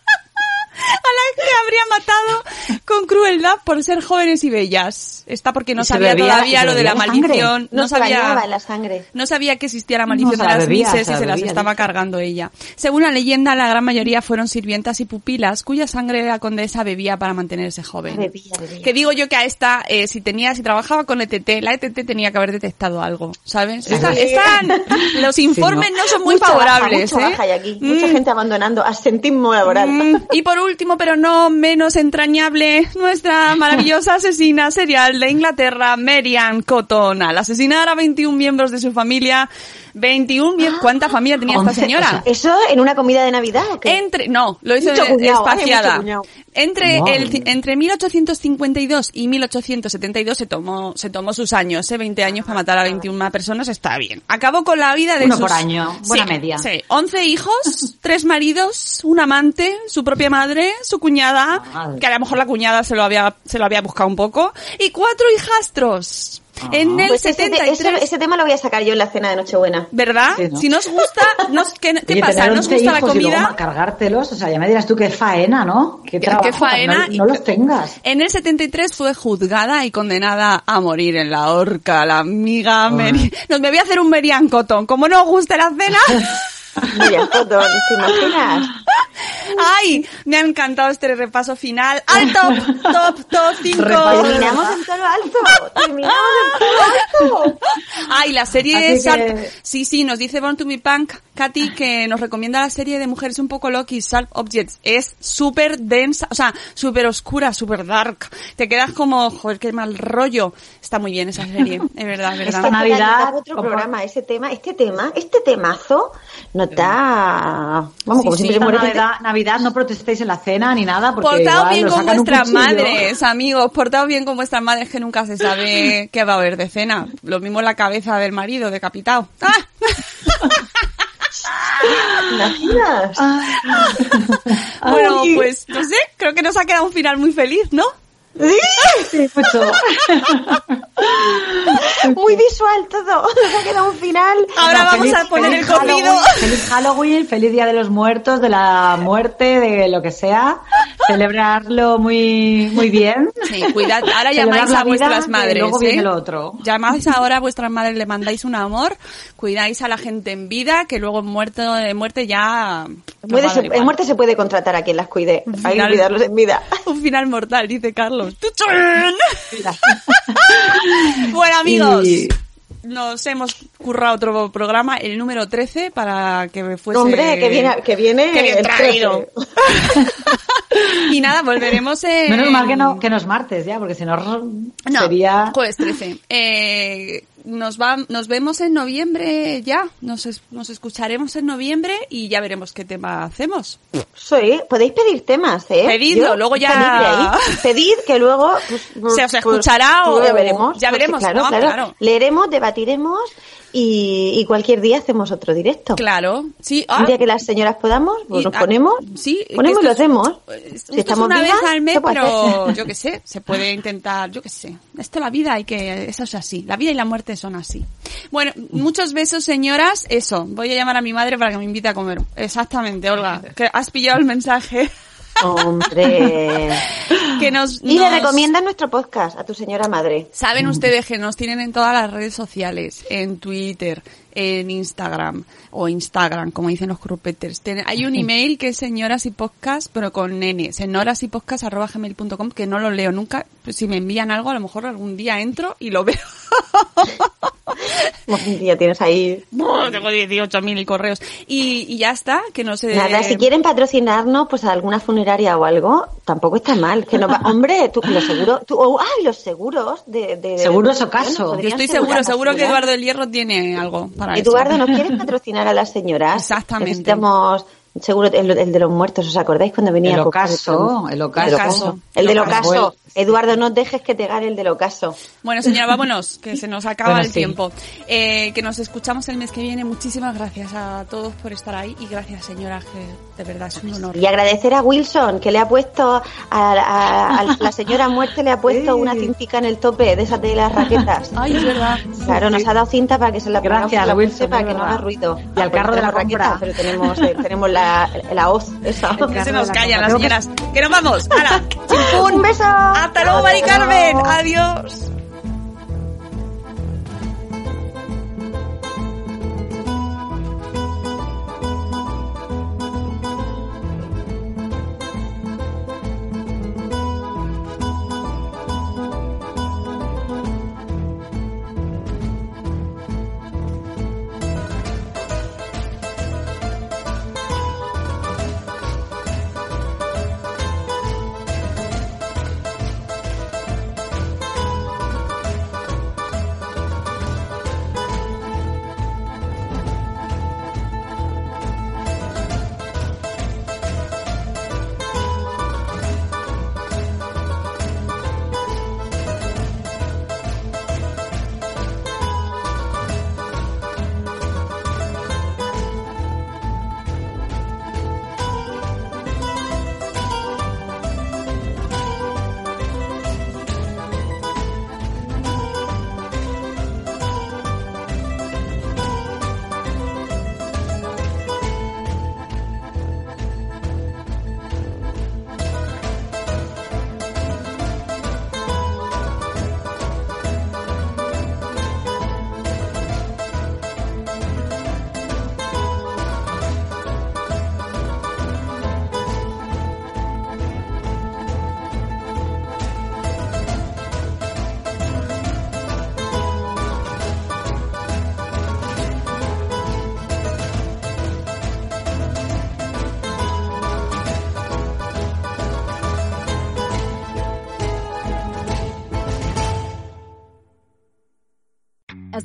a las que habría matado con crueldad por ser jóvenes y bellas. Está porque no sabía bebía- todavía lo de la maldición. No, No, sabía. la sangre. No sabía que existía la maldición No, de la las bebía, mises se y la se las estaba cargando ella. Según la leyenda, la gran mayoría fueron sirvientas y pupilas cuya sangre la condesa bebía para mantenerse joven. Bebía, bebía. Que digo yo que a esta, eh, si tenía, si trabajaba con ETT, la ETT tenía que haber detectado algo, ¿sabes? Esta- Sí. están- los informes no son muy Mucha baja, favorables, mucha ¿eh? baja hay aquí. Mucha Mm. gente abandonando. Asentismo laboral. Mm, Y por último, pero no menos entrañable, nuestra maravillosa asesina serial de Inglaterra, Marian Cotton. Al asesinar a 21 miembros de su familia, 21 miembros, ¿cuánta familia tenía esta señora? o sea, ¿Eso en una comida de Navidad o qué? Entre, no, lo hizo Mucho cuñado, espaciada. mucho. Entre, el, entre 1852 y 1872 se tomó, se tomó sus años, ¿eh? 20 años para matar a 21 personas, está bien. Acabó con la vida de Uno sus... por año, buena Sí, media. Sí, 11 hijos, (laughs) tres maridos, un amante, su propia madre, su cuñada, Madre. que a lo mejor la cuñada se lo había, se lo había buscado un poco, y cuatro hijastros. En el Pues ese, te- 73... ese- ese tema lo voy a sacar yo en la cena de Nochebuena. ¿Verdad? Sí, ¿no? Si nos gusta, nos, ¿qué, qué Oye, pasa? tener ¿Nos 11 gusta la hijos y luego comida? ma- cargártelos, o sea, ya me dirás tú qué faena, ¿no? Qué Qué- trabajo, qué faena no, y- no los tengas. En el 73 fue juzgada y condenada a morir en la horca, la amiga Mary. No, me voy a hacer un Merian Cotton. Como no os guste la cena. (laughs) (laughs) Mira, Cotton, ¿te imaginas? ¡Ay! Me ha encantado este repaso final. ¡Al top! ¡Top! ¡Top 5! Repaso Terminamos en todo lo alto. Terminamos en todo lo alto. ¡Ay! La serie Así Salt- que- Sí, sí, nos dice Born to be Punk Katy, que nos recomienda la serie de Mujeres un poco Loki, Sharp Objects. Es súper densa, o sea, súper oscura, súper dark. Te quedas como, joder, qué mal rollo. Está muy bien esa serie, es verdad, es verdad. Esta Navidad, otro programa, ese tema, este tema, este temazo nos da, vamos, como Sí, siempre sí, muere Navidad, Navidad, no protestéis en la cena ni nada, porque Portaos igual bien con vuestras madres, amigos. Portaos bien con vuestras madres que nunca se sabe (laughs) qué va a haber de cena. Lo mismo en la cabeza del marido decapitado. (laughs) ¡Ah! ¿Imaginas? Bueno, pues no sé, creo que nos ha quedado un final muy feliz, ¿no? Sí, mucho. (laughs) Muy visual todo, (laughs) nos ha quedado un final. Ahora No, vamos feliz- a poner el comido. Feliz Halloween, feliz Día de los Muertos, de la muerte, de lo que sea. Celebrarlo muy, muy bien. Sí, cuidad. Ahora llamáis la a vuestras madres. luego viene ¿eh? lo otro. Llamáis ahora a vuestras madres, le mandáis un amor, cuidáis a la gente en vida, que luego en muerte, en muerte ya. igual. en muerte se puede contratar a quien las cuide, hay que cuidarlos en vida. (laughs) Un final mortal, dice Carlos. (laughs) Bueno, amigos. Y- Nos hemos currado otro programa, el número 13, para que fuese... Hombre, que viene, que viene el traído. 13. (laughs) y nada, volveremos en... Menos mal que no, que no es martes ya, porque si no, No, sería... jueves 13. Eh, nos, va, nos vemos en noviembre ya. Nos, es- nos escucharemos en noviembre y ya veremos qué tema hacemos. Sí, podéis pedir temas, ¿eh? Pedidlo, luego ya-. (laughs) Pedid que luego pues, Se os pues, escuchará pues, o- ya veremos. ya veremos, claro, ¿no? claro. Claro. Leeremos, debatiremos y, y cualquier día hacemos otro directo. Claro, sí. Ah, día que las señoras podamos, pues y- nos ah, ponemos, sí, que ponemos y lo es- hacemos. esto Si es estamos una vivas, vez al mes, pero yo qué sé, se puede intentar, yo qué sé. Esto la vida hay que, eso es así. La vida y la muerte son así. Bueno, muchos besos, señoras. Eso, voy a llamar a mi madre para que me invite a comer. Exactamente, Olga. Que has pillado el mensaje. Hombre. que nos, Y le recomiendan nuestro podcast a tu señora madre. Saben ustedes que nos tienen en todas las redes sociales, en Twitter, en Instagram o Instagram, como dicen los croupeters. Tiene- Hay un email que es señoras y podcast, pero con n, señoras y podcast arroba gmail.com, que no lo leo nunca. Pues si me envían algo, a lo mejor algún día entro y lo veo. (laughs) Ya tienes ahí. Buah, Tengo 18.000 correos. Y, y ya está, que no sé. Nada, si quieren patrocinarnos, pues a alguna funeraria o algo, tampoco está mal. Que no va... Hombre, tú, los seguros, tú, oh, ay, los seguros de, de- de- Seguros o bueno, caso. Yo estoy seguro, seguro que. Eduardo del Hierro tiene algo para eso. Eduardo, ¿nos quieres (laughs) patrocinar a las señoras? Exactamente. Necesitamos, seguro, el, el de los muertos, ¿os acordáis cuando venía? El ocaso, el ocaso. El ocaso. El del El ocaso. ocaso. Eduardo, no dejes que te gane el del ocaso. Bueno, señora, vámonos, que se nos acaba Bueno, el sí. tiempo. Eh, que nos escuchamos el mes que viene. Muchísimas gracias a todos por estar ahí y gracias, señora, que de verdad es un honor. Y agradecer a Wilson, que le ha puesto, a, a- a la señora muerte le ha puesto una cintica en el tope de esas de las raquetas. (laughs) Ay, es verdad. Claro, nos ha dado cinta para que se la Gracias, la Wilson, para que no haga ruido. Y al carro de la compra. pero tenemos, eh, tenemos la, la hoz esa. Que se nos la callan las señoras. Que nos vamos. ¡Hala! ¡Chimpún! (laughs) Un beso. Hasta luego, Mari Carmen. Adiós.